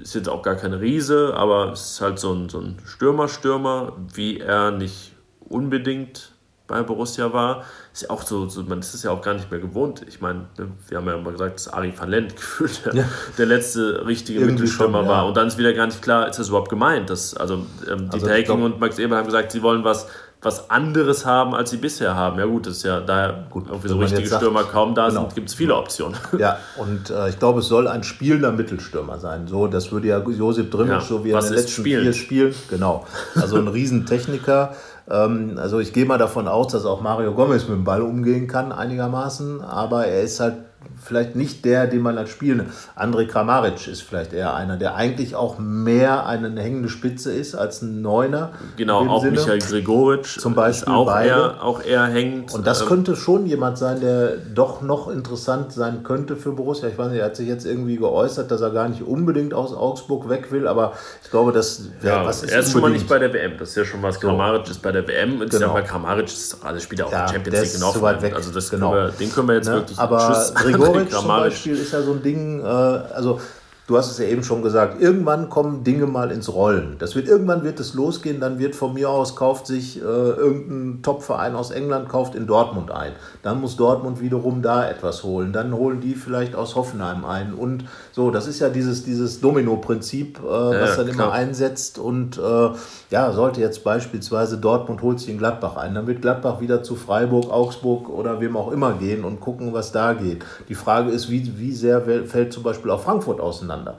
ist jetzt auch gar kein Riese, aber ist halt so ein, so ein Stürmer-Stürmer, wie er nicht unbedingt bei Borussia war ist ja auch so, so, man ist es ja auch gar nicht mehr gewohnt. Ich meine, ne, wir haben ja mal gesagt, dass Ari van Lent gefühlt der, ja. der letzte richtige Irgendwie Mittelstürmer schon, ja. war. Und dann ist wieder gar nicht klar, ist das überhaupt gemeint? Dass, also ähm, also Dieter Hecking und Max Eber haben gesagt, sie wollen was, was anderes haben, als sie bisher haben. Ja gut, das ist ja da gut, irgendwie so richtige Stürmer kaum da genau. sind, gibt es viele Optionen. Ja, und äh, ich glaube, es soll ein spielender Mittelstürmer sein. So, das würde ja Josip Drimmisch, ja. so wie er in den letzten Spielen? vier Spielen, genau. Also ein Riesentechniker. Ähm, also ich gehe mal davon aus, dass auch Mario Gomez mit dem Ball umgehen kann einigermaßen, aber er ist halt vielleicht nicht der, den man als Spiel. André Kramaric ist vielleicht eher einer, der eigentlich auch mehr eine hängende Spitze ist als ein Neuner. Genau, auch Sinne. Michael Gregoritsch zum Beispiel auch eher, auch eher hängend. Und das ähm, könnte schon jemand sein, der doch noch interessant sein könnte für Borussia. Ich weiß nicht, er hat sich jetzt irgendwie geäußert, dass er gar nicht unbedingt aus Augsburg weg will, aber ich glaube, das ja, was ist Er ist unbedingt. schon mal nicht bei der WM, das ist ja schon was. Kramaric ist bei der WM und genau. bei Kramaric ist, also spielt er auch ja, Champions League genau. So weit weg. Also das genau. wir, den können wir jetzt ne? wirklich aber Gregoritsch zum Beispiel ist ja so ein Ding, äh, also du hast es ja eben schon gesagt, irgendwann kommen Dinge mal ins Rollen. Das wird, irgendwann wird es losgehen, dann wird von mir aus, kauft sich äh, irgendein Topverein aus England, kauft in Dortmund ein. Dann muss Dortmund wiederum da etwas holen. Dann holen die vielleicht aus Hoffenheim ein. Und so, das ist ja dieses, dieses Domino-Prinzip, äh, was ja, dann klar. immer einsetzt. Und äh, ja, sollte jetzt beispielsweise Dortmund holt sich in Gladbach ein, dann wird Gladbach wieder zu Freiburg, Augsburg oder wem auch immer gehen und gucken, was da geht. Die Frage ist, wie, wie sehr fällt zum Beispiel auch Frankfurt auseinander?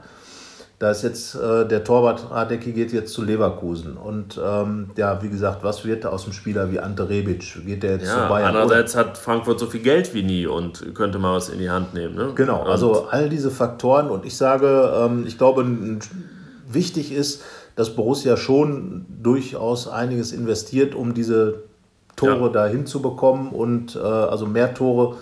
Da ist jetzt äh, der Torwart Radecki geht jetzt zu Leverkusen. Und ähm, ja, wie gesagt, was wird da aus dem Spieler wie Ante Rebic? Geht der jetzt ja, zu Bayern? Andererseits hat Frankfurt so viel Geld wie nie und könnte mal was in die Hand nehmen. Ne? Genau, und also all diese Faktoren. Und ich sage, ähm, ich glaube, wichtig ist, dass Borussia schon durchaus einiges investiert, um diese Tore ja. da hinzubekommen und äh, also mehr Tore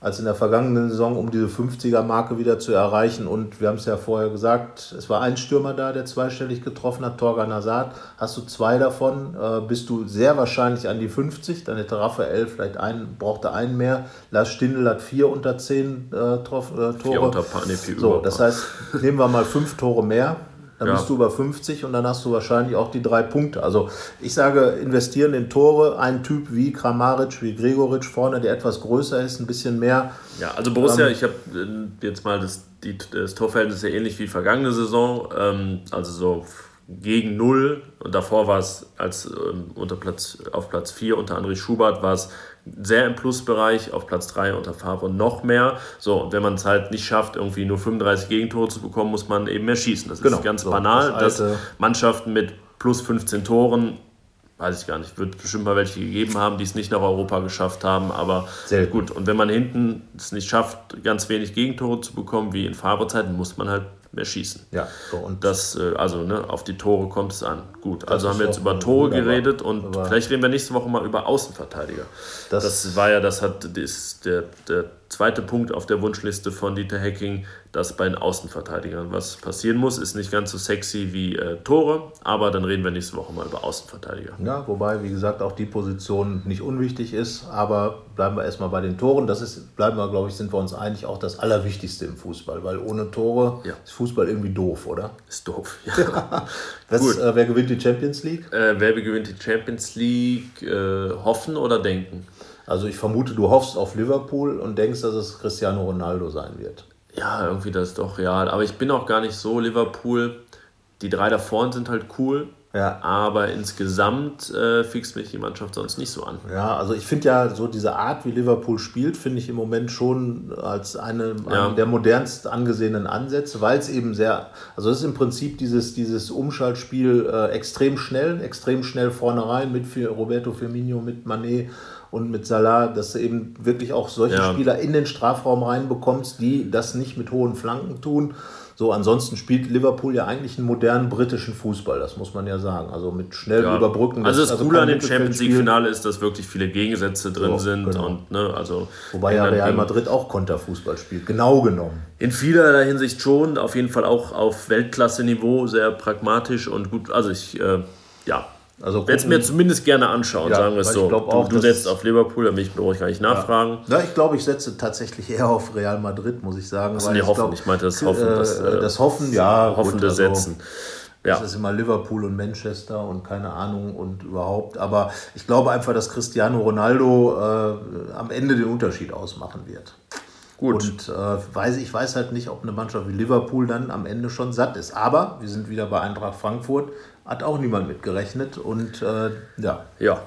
als in der vergangenen Saison, um diese 50er-Marke wieder zu erreichen. Und wir haben es ja vorher gesagt, es war ein Stürmer da, der zweistellig getroffen hat, Torgan Hazard. Hast du zwei davon, äh, bist du sehr wahrscheinlich an die 50. Dann hätte Raphael vielleicht einen, brauchte einen mehr. Lars Stindl hat vier unter zehn äh, Trof, äh, Tore. Vier unter vier so, das heißt, nehmen wir mal fünf Tore mehr dann ja. bist du über 50 und dann hast du wahrscheinlich auch die drei Punkte. Also ich sage, investieren in Tore, ein Typ wie Kramaric, wie Gregoritsch vorne, der etwas größer ist, ein bisschen mehr. Ja, also Borussia, ähm, ich habe äh, jetzt mal das, die, das Torverhältnis ja ähnlich wie vergangene Saison, ähm, also so gegen null und davor war es als ähm, unter Platz, auf Platz 4 unter André Schubert war es sehr im Plusbereich, auf Platz 3 unter Favre noch mehr. So, und wenn man es halt nicht schafft, irgendwie nur 35 Gegentore zu bekommen, muss man eben mehr schießen. Das genau, ist ganz so, banal, das dass Mannschaften mit plus 15 Toren weiß ich gar nicht, wird bestimmt mal welche gegeben haben, die es nicht nach Europa geschafft haben, aber Sehr gut. Und wenn man hinten es nicht schafft, ganz wenig Gegentore zu bekommen, wie in Fahrzeiten, muss man halt mehr schießen. Ja, so und das, äh, also ne, auf die Tore kommt es an. Gut, also haben wir jetzt über Tore geredet und vielleicht reden wir nächste Woche mal über Außenverteidiger. Das, das war ja, das hat das, der, der zweite Punkt auf der Wunschliste von Dieter Hecking, dass bei den Außenverteidigern was passieren muss. Ist nicht ganz so sexy wie äh, Tore, aber dann reden wir nächste Woche mal über Außenverteidiger. Ja, wobei, wie gesagt, auch die Position nicht unwichtig ist, aber bleiben wir erstmal bei den Toren. Das ist, bleiben wir, glaube ich, sind wir uns einig, auch das Allerwichtigste im Fußball, weil ohne Tore ja. ist Fußball irgendwie doof, oder? Ist doof, ja. Was, äh, wer gewinnt die Champions League? Äh, wer gewinnt die Champions League? Äh, hoffen oder denken? Also ich vermute, du hoffst auf Liverpool und denkst, dass es Cristiano Ronaldo sein wird. Ja, irgendwie das ist doch real. Aber ich bin auch gar nicht so Liverpool. Die drei da vorne sind halt cool. Ja. Aber insgesamt äh, fixt mich die Mannschaft sonst nicht so an. Ja, also ich finde ja so diese Art, wie Liverpool spielt, finde ich im Moment schon als eine, ja. einen der modernst angesehenen Ansätze, weil es eben sehr, also es ist im Prinzip dieses, dieses Umschaltspiel äh, extrem schnell, extrem schnell vorne rein mit Roberto Firmino, mit Manet und mit Salah, dass du eben wirklich auch solche ja. Spieler in den Strafraum reinbekommst, die das nicht mit hohen Flanken tun. So, ansonsten spielt Liverpool ja eigentlich einen modernen britischen Fußball, das muss man ja sagen. Also mit schnell ja. überbrücken. Also das also Coole an dem Champions League-Finale ist, dass wirklich viele Gegensätze drin so, sind. Genau. Und, ne, also Wobei ja Real Madrid auch Konterfußball spielt, genau genommen. In vielerlei Hinsicht schon, auf jeden Fall auch auf Weltklasse-Niveau, sehr pragmatisch und gut. Also ich, äh, ja, also werde es mir zumindest gerne anschauen, ja, sagen wir es so. Auch, du, du setzt auf Liverpool, da brauche ich gar nicht nachfragen. Ja, ja ich glaube, ich setze tatsächlich eher auf Real Madrid, muss ich sagen. Also nee, hoffen, ich, ich meinte das Hoffen. Das, äh, das Hoffen, ja. Hoffende also, Setzen. Ja. Das ist immer Liverpool und Manchester und keine Ahnung und überhaupt. Aber ich glaube einfach, dass Cristiano Ronaldo äh, am Ende den Unterschied ausmachen wird. Gut. Und äh, weiß, ich weiß halt nicht, ob eine Mannschaft wie Liverpool dann am Ende schon satt ist. Aber wir sind wieder bei Eintracht Frankfurt. Hat auch niemand mitgerechnet. Und äh, ja. Ja.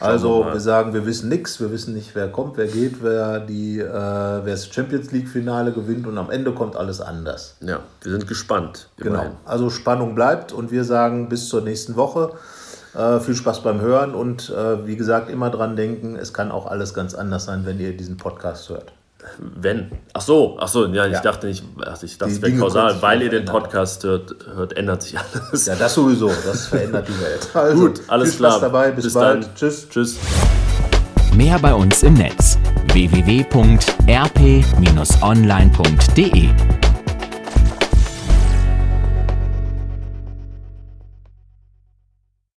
Also wir, wir, sagen, wir wissen nichts, wir wissen nicht, wer kommt, wer geht, wer, die, äh, wer das Champions League-Finale gewinnt und am Ende kommt alles anders. Ja, wir sind gespannt. Immerhin. Genau. Also Spannung bleibt und wir sagen bis zur nächsten Woche. Äh, viel Spaß beim Hören und äh, wie gesagt, immer dran denken, es kann auch alles ganz anders sein, wenn ihr diesen Podcast hört. Wenn. Ach so, ach so, ja, ich ja. dachte nicht, ach, ich dachte, es wäre kausal. Weil ihr den Podcast hört, hört, ändert sich alles. Ja, das sowieso, das verändert die Welt. Also, Gut, alles viel Spaß klar. dabei, bis, bis bald. Dann. Tschüss. Tschüss. Mehr bei uns im Netz www.rp-online.de